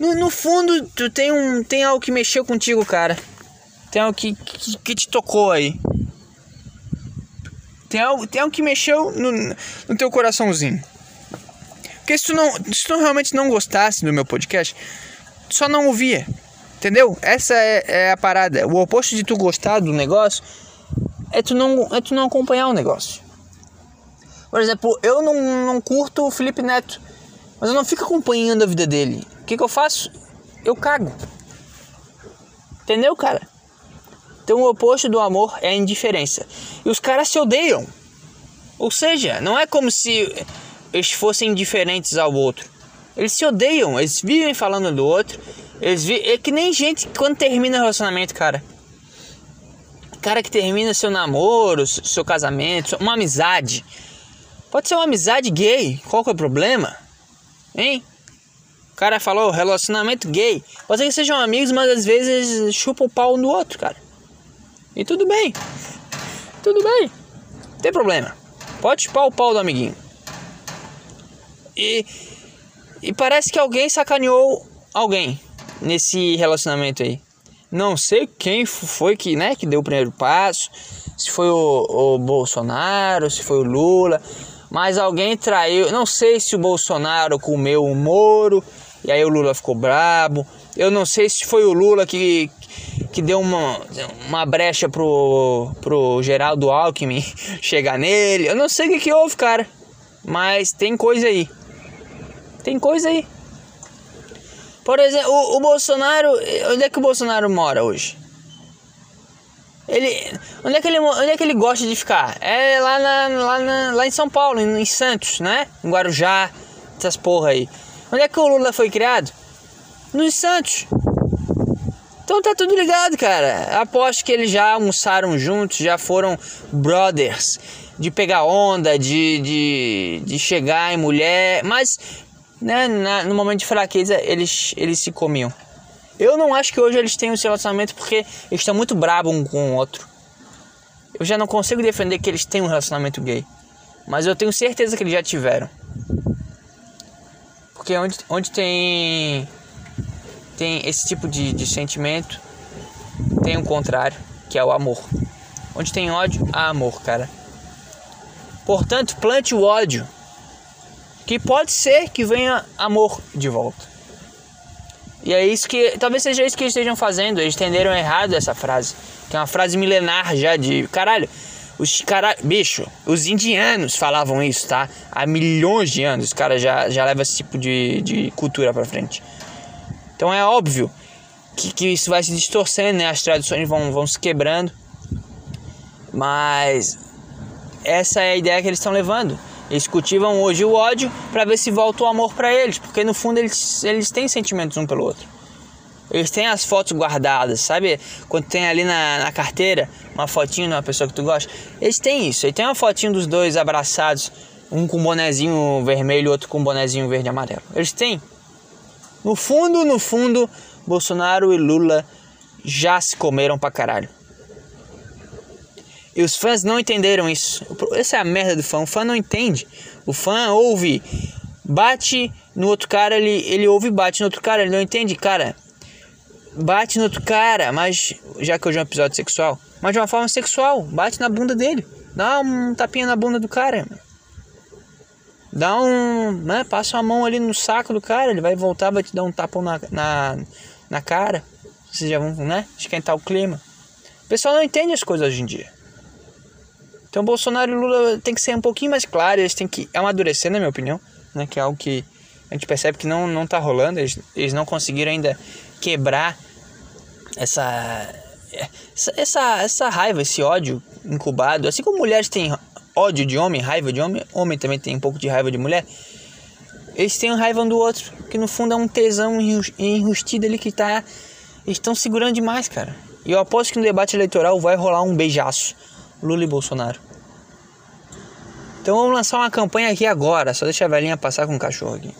No, no fundo, tu tem um. Tem algo que mexeu contigo, cara. Tem algo que, que, que te tocou aí. Tem algo, tem algo que mexeu no, no teu coraçãozinho. Porque se tu, não, se tu realmente não gostasse do meu podcast, só não ouvia. Entendeu? Essa é, é, a parada. O oposto de tu gostar do negócio é tu não, é tu não acompanhar o negócio. Por exemplo, eu não, não curto o Felipe Neto, mas eu não fico acompanhando a vida dele. O que, que eu faço? Eu cago. Entendeu, cara? Então o oposto do amor é a indiferença. E os caras se odeiam. Ou seja, não é como se eles fossem indiferentes ao outro. Eles se odeiam, eles vivem falando do outro. Eles vi... É que nem gente quando termina relacionamento, cara. Cara que termina seu namoro, seu casamento, uma amizade. Pode ser uma amizade gay. Qual que é o problema? Hein? O cara falou relacionamento gay. Pode ser que sejam amigos, mas às vezes chupam o pau um do outro, cara. E tudo bem. Tudo bem. Não tem problema. Pode chupar o pau do amiguinho. E, e parece que alguém sacaneou alguém nesse relacionamento aí. Não sei quem foi que, né, que deu o primeiro passo, se foi o, o Bolsonaro, se foi o Lula, mas alguém traiu. Não sei se o Bolsonaro comeu o Moro e aí o Lula ficou brabo. Eu não sei se foi o Lula que, que deu uma, uma brecha pro, pro Geraldo Alckmin [LAUGHS] chegar nele. Eu não sei o que, que houve, cara. Mas tem coisa aí. Tem coisa aí. Por exemplo, o, o Bolsonaro. Onde é que o Bolsonaro mora hoje? Ele, onde, é que ele, onde é que ele gosta de ficar? É lá, na, lá, na, lá em São Paulo, em, em Santos, né? Em Guarujá, essas porra aí. Onde é que o Lula foi criado? Nos Santos. Então tá tudo ligado, cara. Aposto que eles já almoçaram juntos, já foram brothers. De pegar onda, de, de, de chegar em mulher. Mas, né, na, no momento de fraqueza, eles, eles se comiam. Eu não acho que hoje eles tenham esse relacionamento porque eles estão muito bravos um com o outro. Eu já não consigo defender que eles tenham um relacionamento gay. Mas eu tenho certeza que eles já tiveram. Porque onde, onde tem tem esse tipo de, de sentimento, tem o contrário, que é o amor. Onde tem ódio, há amor, cara. Portanto, plante o ódio, que pode ser que venha amor de volta. E é isso que, talvez seja isso que eles estejam fazendo, eles entenderam errado essa frase, que é uma frase milenar já de, caralho, os cara, bicho, os indianos falavam isso, tá? Há milhões de anos, os caras já, já levam esse tipo de, de cultura pra frente. Então é óbvio que, que isso vai se distorcendo, né? As tradições vão, vão se quebrando. Mas essa é a ideia que eles estão levando. Eles cultivam hoje o ódio para ver se volta o amor para eles, porque no fundo eles, eles têm sentimentos um pelo outro. Eles têm as fotos guardadas, sabe? Quando tem ali na, na carteira uma fotinho de uma pessoa que tu gosta. Eles têm isso. Eles têm uma fotinho dos dois abraçados, um com um bonezinho vermelho, outro com um bonezinho verde e amarelo. Eles têm. No fundo, no fundo, Bolsonaro e Lula já se comeram pra caralho. E os fãs não entenderam isso. Essa é a merda do fã. O fã não entende. O fã ouve, bate no outro cara, ele, ele ouve bate no outro cara, ele não entende, cara. Bate no outro cara, mas já que hoje é um episódio sexual, mas de uma forma sexual, bate na bunda dele. Dá um tapinha na bunda do cara. Dá um. Né, passa a mão ali no saco do cara, ele vai voltar, vai te dar um tapão na, na, na cara. Vocês já vão, né? Esquentar o clima. O pessoal não entende as coisas hoje em dia. Então Bolsonaro e Lula tem que ser um pouquinho mais claro, eles têm que amadurecer, na minha opinião, né? Que é algo que a gente percebe que não, não tá rolando, eles, eles não conseguiram ainda quebrar essa, essa, essa, essa raiva, esse ódio incubado. Assim como mulheres têm ódio de homem, raiva de homem, homem também tem um pouco de raiva de mulher. Eles têm raiva um do outro, que no fundo é um tesão enrustido ali que tá. Eles estão segurando demais, cara. E eu aposto que no debate eleitoral vai rolar um beijaço. Lula e Bolsonaro. Então vamos lançar uma campanha aqui agora. Só deixa a velhinha passar com o cachorro aqui.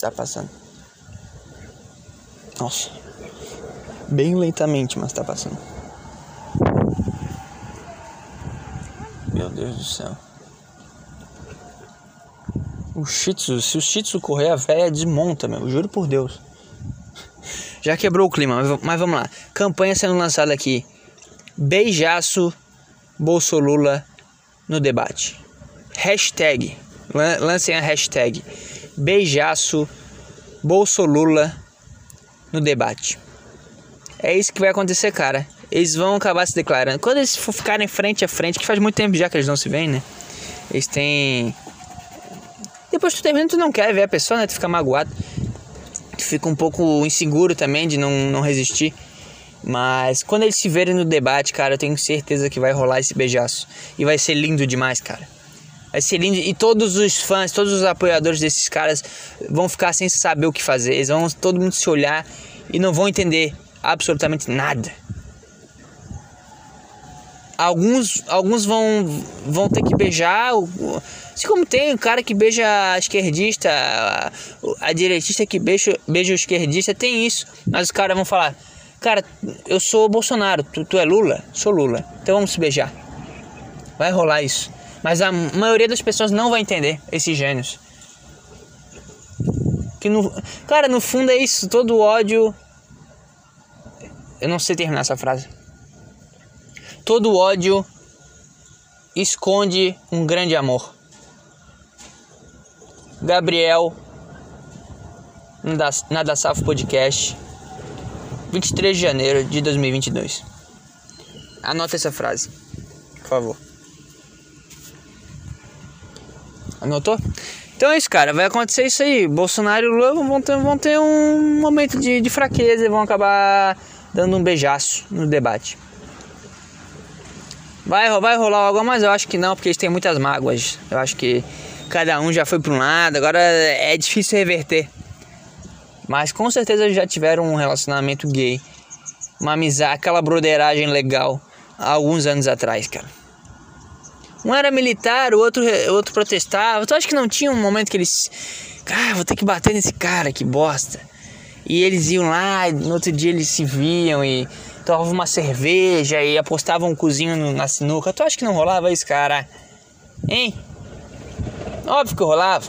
Tá passando. Nossa. Bem lentamente, mas tá passando. Meu Deus do céu. O Shih Tzu, se o Shih Tzu correr, a véia desmonta, meu. Juro por Deus. Já quebrou o clima, mas vamos lá. Campanha sendo lançada aqui. Beijaço Bolsolula no debate. Hashtag. Lancem a hashtag. Beijaço Bolsolula no debate. É isso que vai acontecer, cara. Eles vão acabar se declarando. Quando eles ficarem frente a frente, que faz muito tempo já que eles não se veem, né? Eles têm. Depois que tu termina, tu não quer ver a pessoa, né? Tu fica magoado. Fica um pouco inseguro também de não, não resistir. Mas quando eles se verem no debate, cara, eu tenho certeza que vai rolar esse beijaço. E vai ser lindo demais, cara. Vai ser lindo. E todos os fãs, todos os apoiadores desses caras vão ficar sem saber o que fazer. Eles vão todo mundo se olhar e não vão entender absolutamente nada. Alguns, alguns vão, vão ter que beijar. Assim como tem o cara que beija a esquerdista, a, a direitista que beija, beija o esquerdista, tem isso. Mas os caras vão falar: Cara, eu sou Bolsonaro, tu, tu é Lula? Sou Lula, então vamos se beijar. Vai rolar isso. Mas a maioria das pessoas não vai entender esses gênios. Que no, cara, no fundo é isso, todo ódio. Eu não sei terminar essa frase. Todo ódio esconde um grande amor. Gabriel, Nada Safo Podcast, 23 de janeiro de 2022. Anota essa frase, por favor. Anotou? Então é isso, cara. Vai acontecer isso aí. Bolsonaro e Lula vão ter, vão ter um momento de, de fraqueza e vão acabar dando um beijaço no debate. Vai, vai rolar algo, mas eu acho que não, porque eles têm muitas mágoas. Eu acho que cada um já foi para um lado, agora é difícil reverter. Mas com certeza já tiveram um relacionamento gay, uma amizade, aquela broderagem legal há alguns anos atrás, cara. Um era militar, o outro, o outro protestava. Tu acha que não tinha um momento que eles. Cara, vou ter que bater nesse cara, que bosta. E eles iam lá, no outro dia eles se viam e tomavam uma cerveja e apostavam um cozinho na sinuca. Tu acha que não rolava isso, cara? Hein? Óbvio que rolava.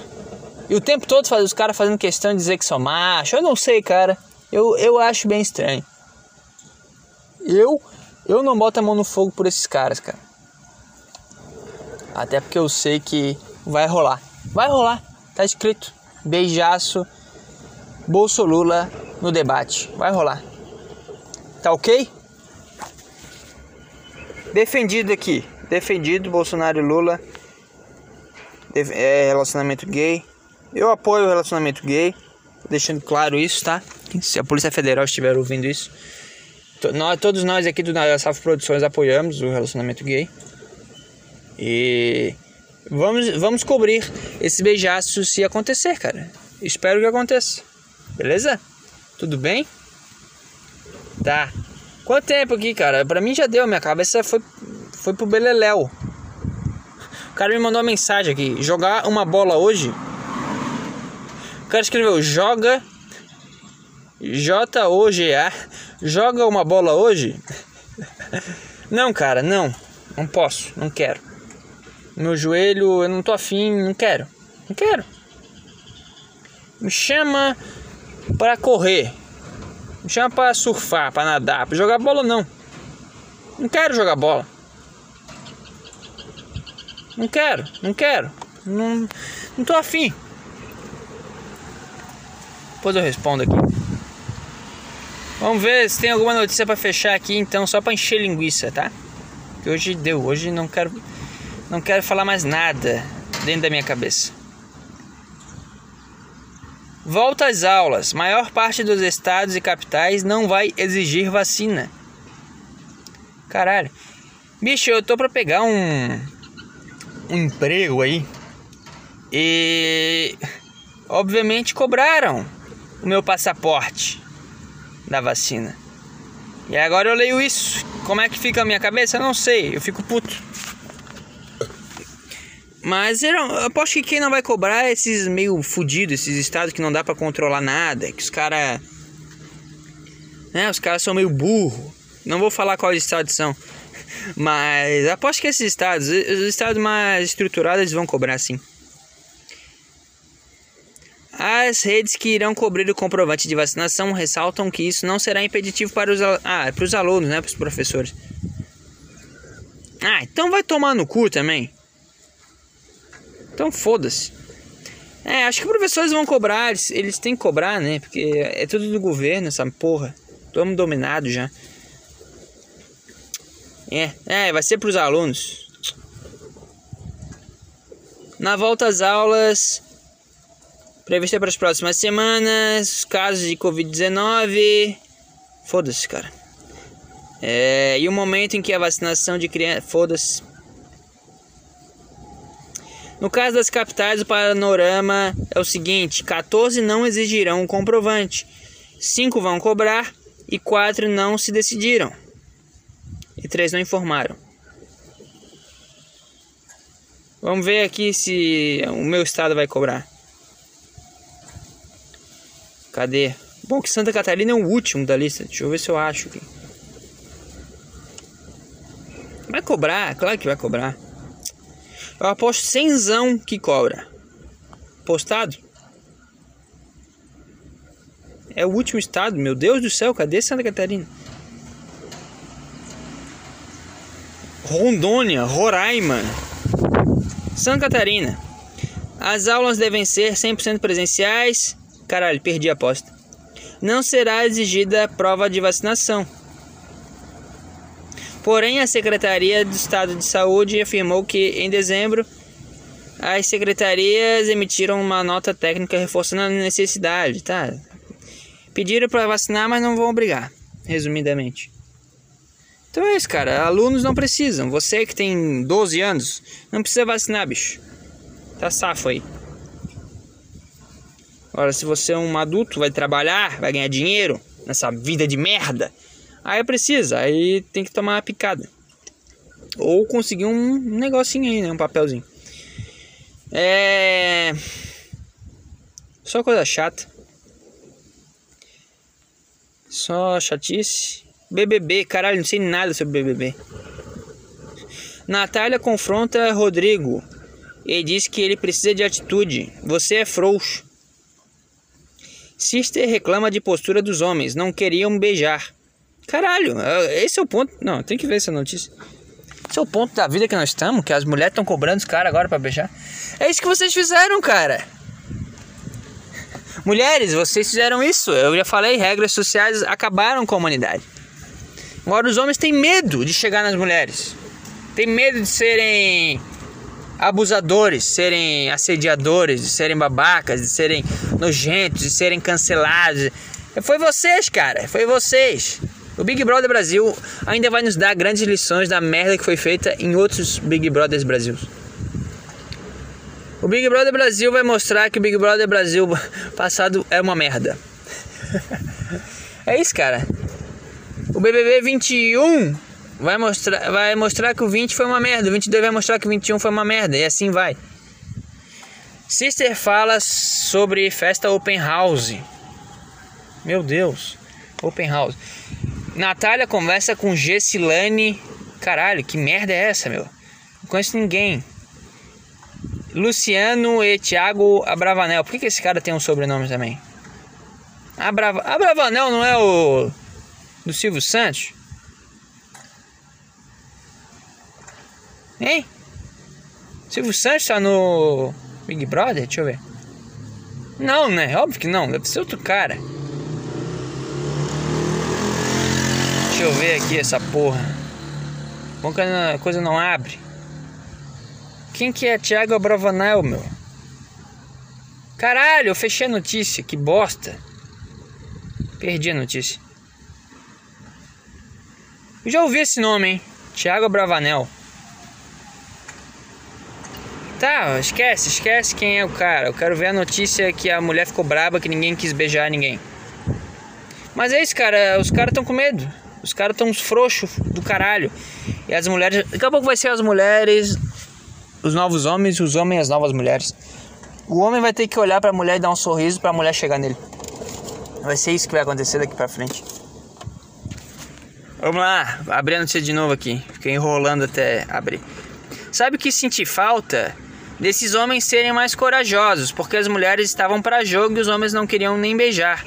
E o tempo todo os caras fazendo questão de dizer que são macho. Eu não sei, cara. Eu, eu acho bem estranho. Eu, eu não boto a mão no fogo por esses caras, cara. Até porque eu sei que vai rolar. Vai rolar. Tá escrito. Beijaço. Bolso Lula no debate. Vai rolar. Tá ok? Defendido aqui. Defendido Bolsonaro e Lula é relacionamento gay. Eu apoio o relacionamento gay, deixando claro isso, tá? Se a Polícia Federal estiver ouvindo isso, nós, todos nós aqui do Safo Produções apoiamos o relacionamento gay. E vamos, vamos cobrir esse beijaço se acontecer, cara. Espero que aconteça. Beleza? Tudo bem? Tá. Quanto tempo aqui, cara? Pra mim já deu, minha cabeça foi, foi pro Beleléu cara me mandou uma mensagem aqui: jogar uma bola hoje. O cara escreveu: joga. J-O-G-A. Joga uma bola hoje? [LAUGHS] Não, cara, não. Não posso, não quero. Meu joelho, eu não tô afim, não quero. Não quero. Me chama para correr. Me chama para surfar, para nadar, para jogar bola não. Não quero jogar bola. Não quero, não quero. Não, não tô afim. Depois eu respondo aqui. Vamos ver se tem alguma notícia para fechar aqui, então, só para encher linguiça, tá? Que hoje deu, hoje não quero não quero falar mais nada dentro da minha cabeça. Volta às aulas. Maior parte dos estados e capitais não vai exigir vacina. Caralho. Bicho, eu tô pra pegar um um emprego aí e obviamente cobraram o meu passaporte da vacina. E agora eu leio isso. Como é que fica a minha cabeça? Eu não sei, eu fico puto. Mas eu, aposto que quem não vai cobrar é esses meio fudidos, esses estados que não dá para controlar nada, que os caras. Né, os caras são meio burro. Não vou falar quais estados são. Mas aposto que esses estados, os estados mais estruturados vão cobrar sim. As redes que irão cobrir o comprovante de vacinação ressaltam que isso não será impeditivo para os, ah, para os alunos, né, para os professores. Ah, então vai tomar no cu também. Então foda-se. É, acho que os professores vão cobrar, eles, eles têm que cobrar, né? Porque é tudo do governo, essa porra. Estamos dominados já. É, é vai ser para os alunos. Na volta às aulas, prevista para as próximas semanas, casos de Covid-19. Foda-se, cara. É, e o momento em que a vacinação de criança. Foda-se. No caso das capitais, o panorama é o seguinte: 14 não exigirão um comprovante, 5 vão cobrar e 4 não se decidiram e três não informaram. Vamos ver aqui se o meu estado vai cobrar. Cadê? Bom, que Santa Catarina é o último da lista. Deixa eu ver se eu acho aqui. Vai cobrar, claro que vai cobrar. Eu aposto cenzão que cobra. Postado? É o último estado, meu Deus do céu, cadê Santa Catarina? Rondônia, Roraima, Santa Catarina. As aulas devem ser 100% presenciais. Caralho, perdi a aposta. Não será exigida prova de vacinação. Porém, a Secretaria do Estado de Saúde afirmou que em dezembro as secretarias emitiram uma nota técnica reforçando a necessidade, tá? Pediram para vacinar, mas não vão obrigar, resumidamente. Então é isso, cara. Alunos não precisam. Você que tem 12 anos, não precisa vacinar, bicho. Tá safo aí. Agora, se você é um adulto, vai trabalhar, vai ganhar dinheiro nessa vida de merda, aí precisa, aí tem que tomar uma picada. Ou conseguir um negocinho aí, né? Um papelzinho. É. Só coisa chata. Só chatice. BBB, caralho, não sei nada sobre BBB. Natália confronta Rodrigo e diz que ele precisa de atitude. Você é frouxo. Sister reclama de postura dos homens, não queriam beijar. Caralho, é, esse é o ponto. Não, tem que ver essa notícia. Esse é o ponto da vida que nós estamos, que as mulheres estão cobrando os caras agora para beijar. É isso que vocês fizeram, cara. Mulheres, vocês fizeram isso. Eu já falei, regras sociais acabaram com a humanidade. Agora os homens têm medo de chegar nas mulheres. Tem medo de serem abusadores, serem assediadores, de serem babacas, de serem nojentos, de serem cancelados. Foi vocês, cara. Foi vocês. O Big Brother Brasil ainda vai nos dar grandes lições da merda que foi feita em outros Big Brothers Brasil. O Big Brother Brasil vai mostrar que o Big Brother Brasil [LAUGHS] passado é uma merda. [LAUGHS] é isso, cara. O BBB 21 vai mostrar, vai mostrar que o 20 foi uma merda, o 22 vai mostrar que o 21 foi uma merda, e assim vai. Sister fala sobre festa open house. Meu Deus, open house. Natália conversa com Gessilane. Caralho, que merda é essa, meu? Não conheço ninguém. Luciano e Thiago Abravanel. Por que, que esse cara tem um sobrenome também? Abrava... Abravanel não é o do Silvio Santos? Hein? Silvio Santos tá no Big Brother? Deixa eu ver. Não, né? Óbvio que não. Deve ser outro cara. Deixa eu ver aqui essa porra. Bom que a coisa não abre. Quem que é Thiago Abravanel, meu? Caralho, eu fechei a notícia. Que bosta. Perdi a notícia. Eu já ouvi esse nome, hein? Thiago Bravanel. Tá, esquece, esquece quem é o cara. Eu quero ver a notícia que a mulher ficou braba, que ninguém quis beijar ninguém. Mas é isso, cara. Os caras estão com medo. Os caras estão frouxos do caralho. E as mulheres. Daqui a pouco vai ser as mulheres, os novos homens os homens as novas mulheres. O homem vai ter que olhar pra mulher e dar um sorriso pra mulher chegar nele. Vai ser isso que vai acontecer daqui pra frente. Vamos lá, abrir a notícia de novo aqui. Fiquei enrolando até abrir. Sabe o que senti falta? Desses homens serem mais corajosos, porque as mulheres estavam para jogo e os homens não queriam nem beijar.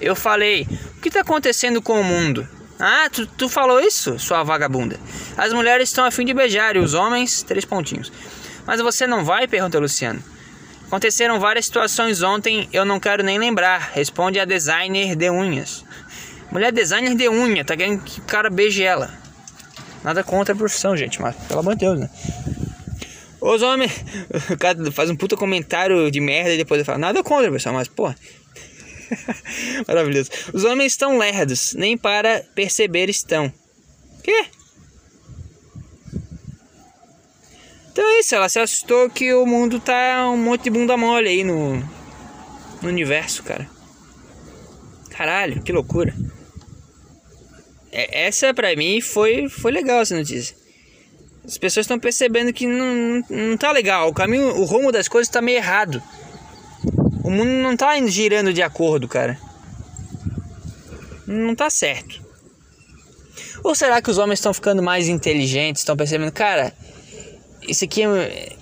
Eu falei: o que está acontecendo com o mundo? Ah, tu, tu falou isso, sua vagabunda. As mulheres estão a fim de beijar e os homens, três pontinhos. Mas você não vai? pergunta Luciano. Aconteceram várias situações ontem, eu não quero nem lembrar, responde a designer de unhas. Mulher designer de unha, tá querendo que o cara beije ela. Nada contra a profissão, gente, mas pelo amor de Deus, né? Os homens. O cara faz um puta comentário de merda e depois ele fala, nada contra, pessoal, mas, pô. [LAUGHS] Maravilhoso. Os homens estão lerdos, nem para perceber estão. Quê? Então é isso, ela se assustou que o mundo tá um monte de bunda mole aí no, no universo, cara. Caralho, que loucura. É, essa pra mim foi, foi legal essa notícia. As pessoas estão percebendo que não, não tá legal. O caminho, o rumo das coisas tá meio errado. O mundo não tá girando de acordo, cara. Não tá certo. Ou será que os homens estão ficando mais inteligentes? Estão percebendo, cara, isso aqui é,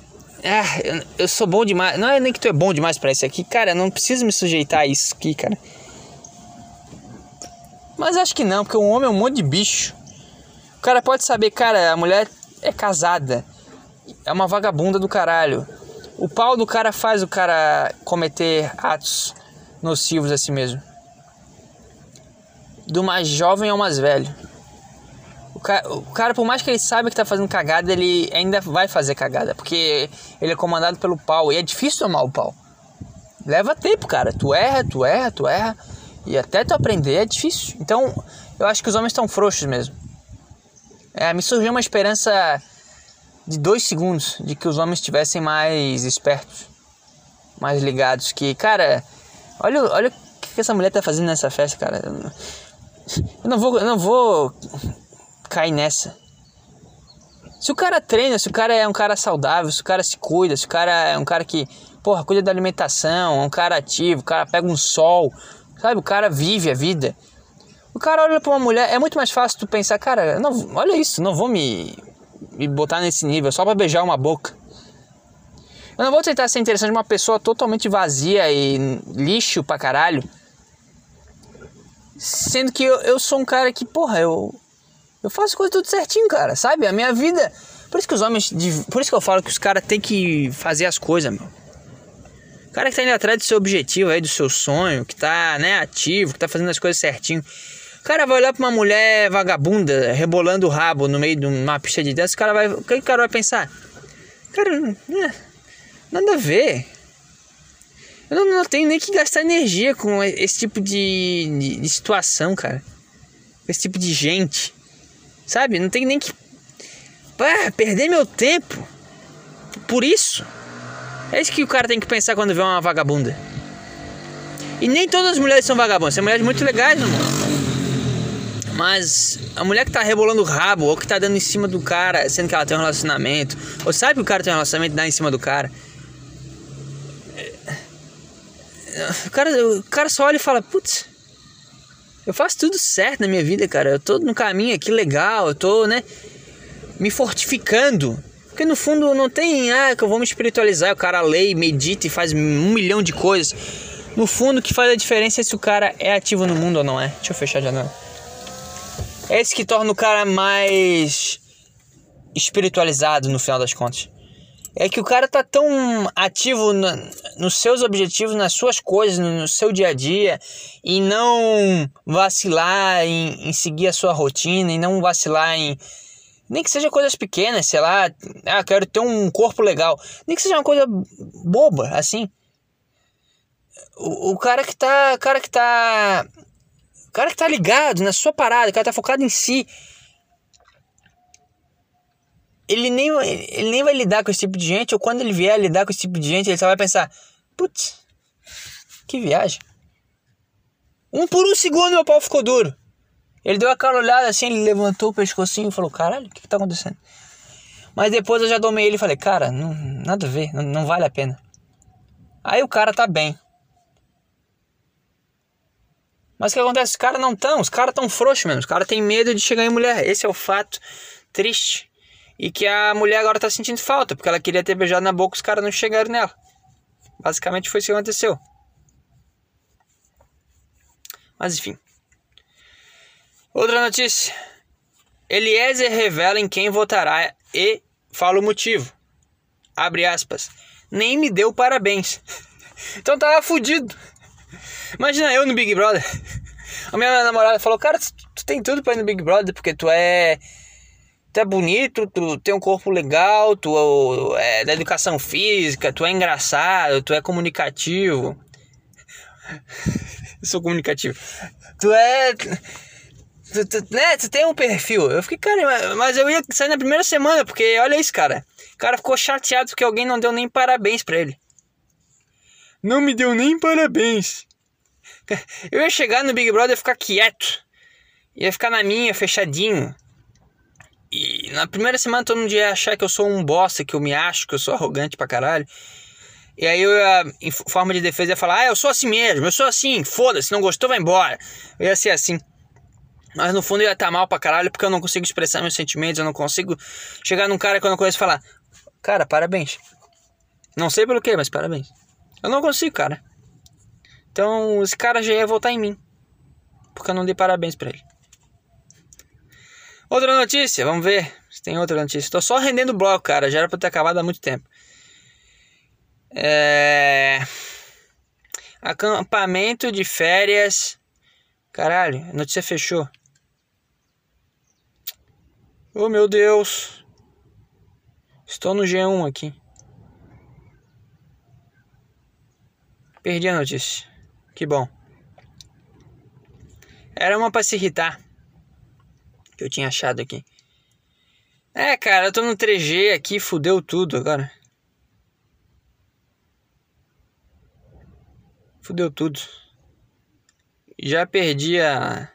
Ah, eu, eu, sou bom demais. Não é nem que tu é bom demais para isso aqui, cara. Não preciso me sujeitar a isso aqui, cara. Mas acho que não, porque um homem é um monte de bicho. O cara pode saber, cara, a mulher é casada. É uma vagabunda do caralho. O pau do cara faz o cara cometer atos nocivos a si mesmo. Do mais jovem ao mais velho. O cara, o cara, por mais que ele saiba que tá fazendo cagada, ele ainda vai fazer cagada. Porque ele é comandado pelo pau. E é difícil tomar o pau. Leva tempo, cara. Tu erra, tu erra, tu erra. E até tu aprender é difícil. Então, eu acho que os homens estão frouxos mesmo. É, me surgiu uma esperança de dois segundos de que os homens estivessem mais espertos, mais ligados. Que, cara, olha, olha o que essa mulher tá fazendo nessa festa, cara. Eu não vou, eu não vou cair nessa. Se o cara treina, se o cara é um cara saudável, se o cara se cuida, se o cara é um cara que, porra, cuida da alimentação, é um cara ativo, o cara pega um sol, sabe? O cara vive a vida. O cara olha pra uma mulher, é muito mais fácil tu pensar, cara, não, olha isso, não vou me, me botar nesse nível só pra beijar uma boca. Eu não vou tentar ser interessante uma pessoa totalmente vazia e lixo pra caralho. Sendo que eu, eu sou um cara que, porra, eu eu faço coisa tudo certinho, cara, sabe? A minha vida. Por isso que os homens. Por isso que eu falo que os caras têm que fazer as coisas, meu. Cara que tá indo atrás do seu objetivo aí, do seu sonho, que tá, né, ativo, que tá fazendo as coisas certinho. O cara vai olhar pra uma mulher vagabunda, rebolando o rabo no meio de uma pista de dança, o cara vai. O que o cara vai pensar? Cara, né, nada a ver. Eu não, não, tenho nem que gastar energia com esse tipo de, de, de situação, cara. Esse tipo de gente. Sabe? Não tem nem que ah, perder meu tempo por isso. É isso que o cara tem que pensar quando vê uma vagabunda. E nem todas as mulheres são vagabundas, são mulheres muito legais, meu irmão. Mas a mulher que tá rebolando o rabo, ou que tá dando em cima do cara, sendo que ela tem um relacionamento, ou sabe que o cara tem um relacionamento e dá em cima do cara. O cara, o cara só olha e fala, putz, eu faço tudo certo na minha vida, cara. Eu tô no caminho aqui legal, eu tô, né, me fortificando. Porque no fundo não tem, ah, que eu vou me espiritualizar. O cara lê, medita e faz um milhão de coisas. No fundo, o que faz a diferença é se o cara é ativo no mundo ou não é. Deixa eu fechar a janela. É esse que torna o cara mais espiritualizado no final das contas é que o cara tá tão ativo nos seus objetivos, nas suas coisas, no, no, seu dia a dia, e não vacilar em, em seguir a sua rotina, e não vacilar em. Nem que seja coisas pequenas, sei lá, ah, quero ter um corpo legal. Nem que seja uma coisa boba, assim. O, o cara que tá. O cara que tá. O cara que tá ligado na sua parada, o cara tá focado em si ele nem, ele nem vai lidar com esse tipo de gente, ou quando ele vier lidar com esse tipo de gente, ele só vai pensar: putz, que viagem. Um por um segundo meu pau ficou duro. Ele deu aquela olhada assim, ele levantou o pescocinho e falou: caralho, o que, que tá acontecendo? Mas depois eu já domei ele e falei: cara, não, nada a ver, não, não vale a pena. Aí o cara tá bem. Mas o que acontece? Os caras não estão, os caras tão frouxos mesmo. Os caras têm medo de chegar em mulher. Esse é o fato triste e que a mulher agora tá sentindo falta, porque ela queria ter beijado na boca, os caras não chegaram nela. Basicamente foi isso que aconteceu. Mas enfim. Outra notícia. Eliezer revela em quem votará e fala o motivo. Abre aspas. Nem me deu parabéns. [LAUGHS] então tava fudido. Imagina eu no Big Brother. A minha namorada falou: Cara, tu tem tudo pra ir no Big Brother porque tu é tu é bonito, tu tem um corpo legal, tu é da educação física, tu é engraçado, tu é comunicativo. [LAUGHS] Eu sou comunicativo. Tu é. Tu, tu, né, tu tem um perfil. Eu fiquei, cara, mas eu ia sair na primeira semana, porque olha isso, cara. O cara ficou chateado porque alguém não deu nem parabéns pra ele. Não me deu nem parabéns. [LAUGHS] Eu ia chegar no Big Brother e ficar quieto. Ia ficar na minha, fechadinho. E na primeira semana todo mundo ia achar que eu sou um bosta, que eu me acho, que eu sou arrogante pra caralho. E aí eu, em forma de defesa, ia falar: Ah, eu sou assim mesmo, eu sou assim, foda-se, não gostou, vai embora. Eu ia ser assim. Mas no fundo eu ia estar mal pra caralho porque eu não consigo expressar meus sentimentos, eu não consigo chegar num cara que eu não conheço e falar: Cara, parabéns. Não sei pelo que, mas parabéns. Eu não consigo, cara. Então, esse cara já ia votar em mim. Porque eu não dei parabéns pra ele. Outra notícia, vamos ver se tem outra notícia. Tô só rendendo bloco, cara. Já era pra ter acabado há muito tempo. É... Acampamento de férias. Caralho, a notícia fechou. Oh meu Deus. Estou no G1 aqui. Perdi a notícia. Que bom. Era uma pra se irritar. Que eu tinha achado aqui. É, cara, eu tô no 3G aqui, fudeu tudo agora. Fudeu tudo. Já perdi a.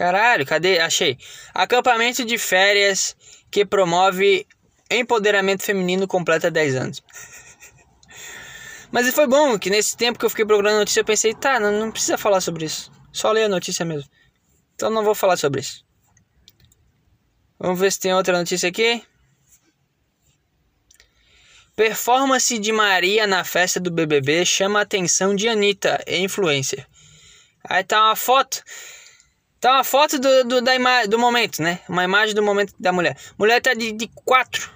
Caralho, cadê? Achei. Acampamento de férias que promove empoderamento feminino completa 10 anos. [LAUGHS] Mas foi bom que nesse tempo que eu fiquei procurando notícia, eu pensei, tá, não, não precisa falar sobre isso. Só ler a notícia mesmo. Então não vou falar sobre isso. Vamos ver se tem outra notícia aqui. Performance de Maria na festa do BBB chama a atenção de Anitta, influencer. Aí tá uma foto. Tá uma foto do, do, da ima do momento, né? Uma imagem do momento da mulher. Mulher tá de, de quatro.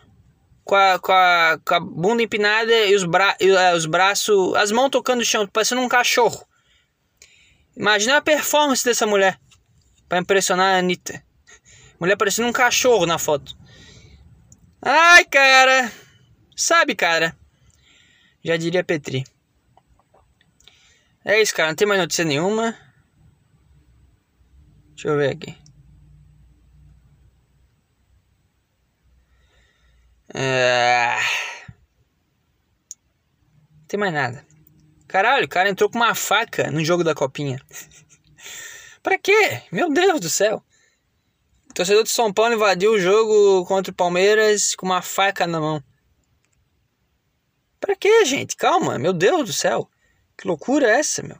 Com a, com, a, com a bunda empinada e os, bra e, uh, os braços. As mãos tocando no chão, parecendo um cachorro. Imagina a performance dessa mulher. Pra impressionar a Anitta. Mulher parecendo um cachorro na foto. Ai, cara. Sabe, cara? Já diria Petri. É isso, cara. Não tem mais notícia nenhuma. Deixa eu ver aqui. É... Não tem mais nada. Caralho, o cara entrou com uma faca no jogo da copinha. pra quê? Meu Deus do céu. O torcedor de São Paulo invadiu o jogo contra o Palmeiras com uma faca na mão. Pra quê, gente? Calma, meu Deus do céu. Que loucura é essa, meu?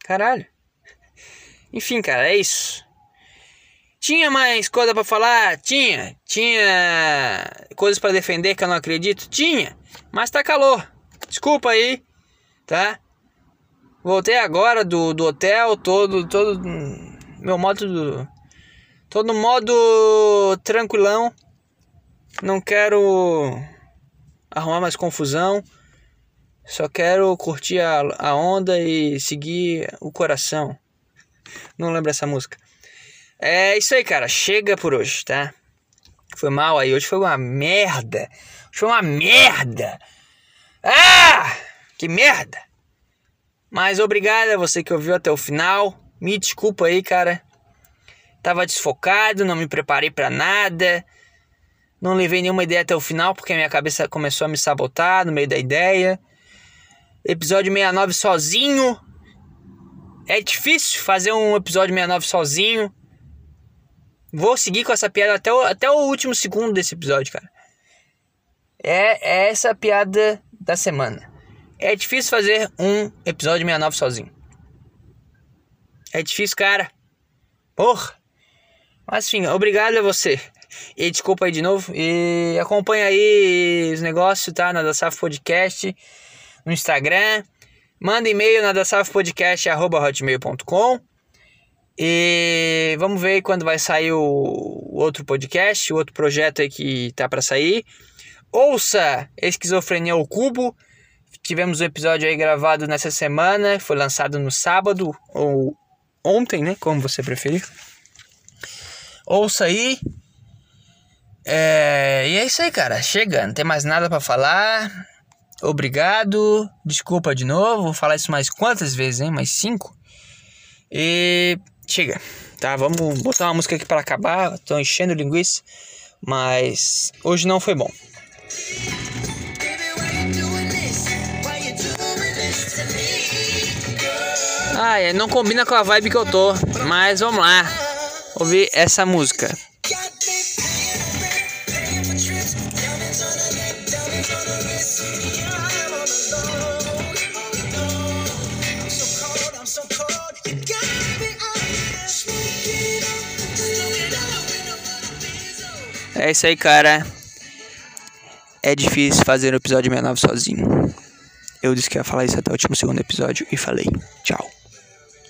Caralho. Enfim, cara, é isso. Tinha mais coisa para falar? Tinha. Tinha coisas para defender que eu não acredito? Tinha. Mas tá calor. Desculpa aí, tá? Voltei agora do, do hotel, todo, todo meu modo do, todo modo tranquilão. Não quero arrumar mais confusão. Só quero curtir a, a onda e seguir o coração. Não lembro essa música. É isso aí, cara. Chega por hoje, tá? Foi mal aí. Hoje foi uma merda. Hoje foi uma merda. Ah! Que merda! Mas obrigado a você que ouviu até o final. Me desculpa aí, cara. Tava desfocado, não me preparei para nada. Não levei nenhuma ideia até o final porque a minha cabeça começou a me sabotar no meio da ideia. Episódio 69 sozinho. É difícil fazer um episódio 69 sozinho. Vou seguir com essa piada até o, até o último segundo desse episódio, cara. É, é essa piada da semana. É difícil fazer um episódio 69 sozinho. É difícil, cara. Porra. Mas enfim, obrigado a você. E desculpa aí de novo. E acompanha aí os negócios, tá? Na da Podcast, no Instagram. Manda e-mail na hotmail.com E vamos ver quando vai sair o, o outro podcast, o outro projeto aí que tá para sair. Ouça Esquizofrenia ao Cubo. Tivemos um episódio aí gravado nessa semana, foi lançado no sábado ou ontem, né? Como você preferir. Ouça aí. É, e é isso aí, cara. Chega, não tem mais nada para falar. Obrigado. Desculpa de novo. Vou falar isso mais quantas vezes, hein? Mais cinco. E chega. Tá, vamos botar uma música aqui para acabar. Tô enchendo linguiça. Mas hoje não foi bom. Ah, é, não combina com a vibe que eu tô. Mas vamos lá. Ouvir essa música. É isso aí, cara. É difícil fazer um episódio 69 sozinho. Eu disse que ia falar isso até o último segundo episódio e falei. Tchau.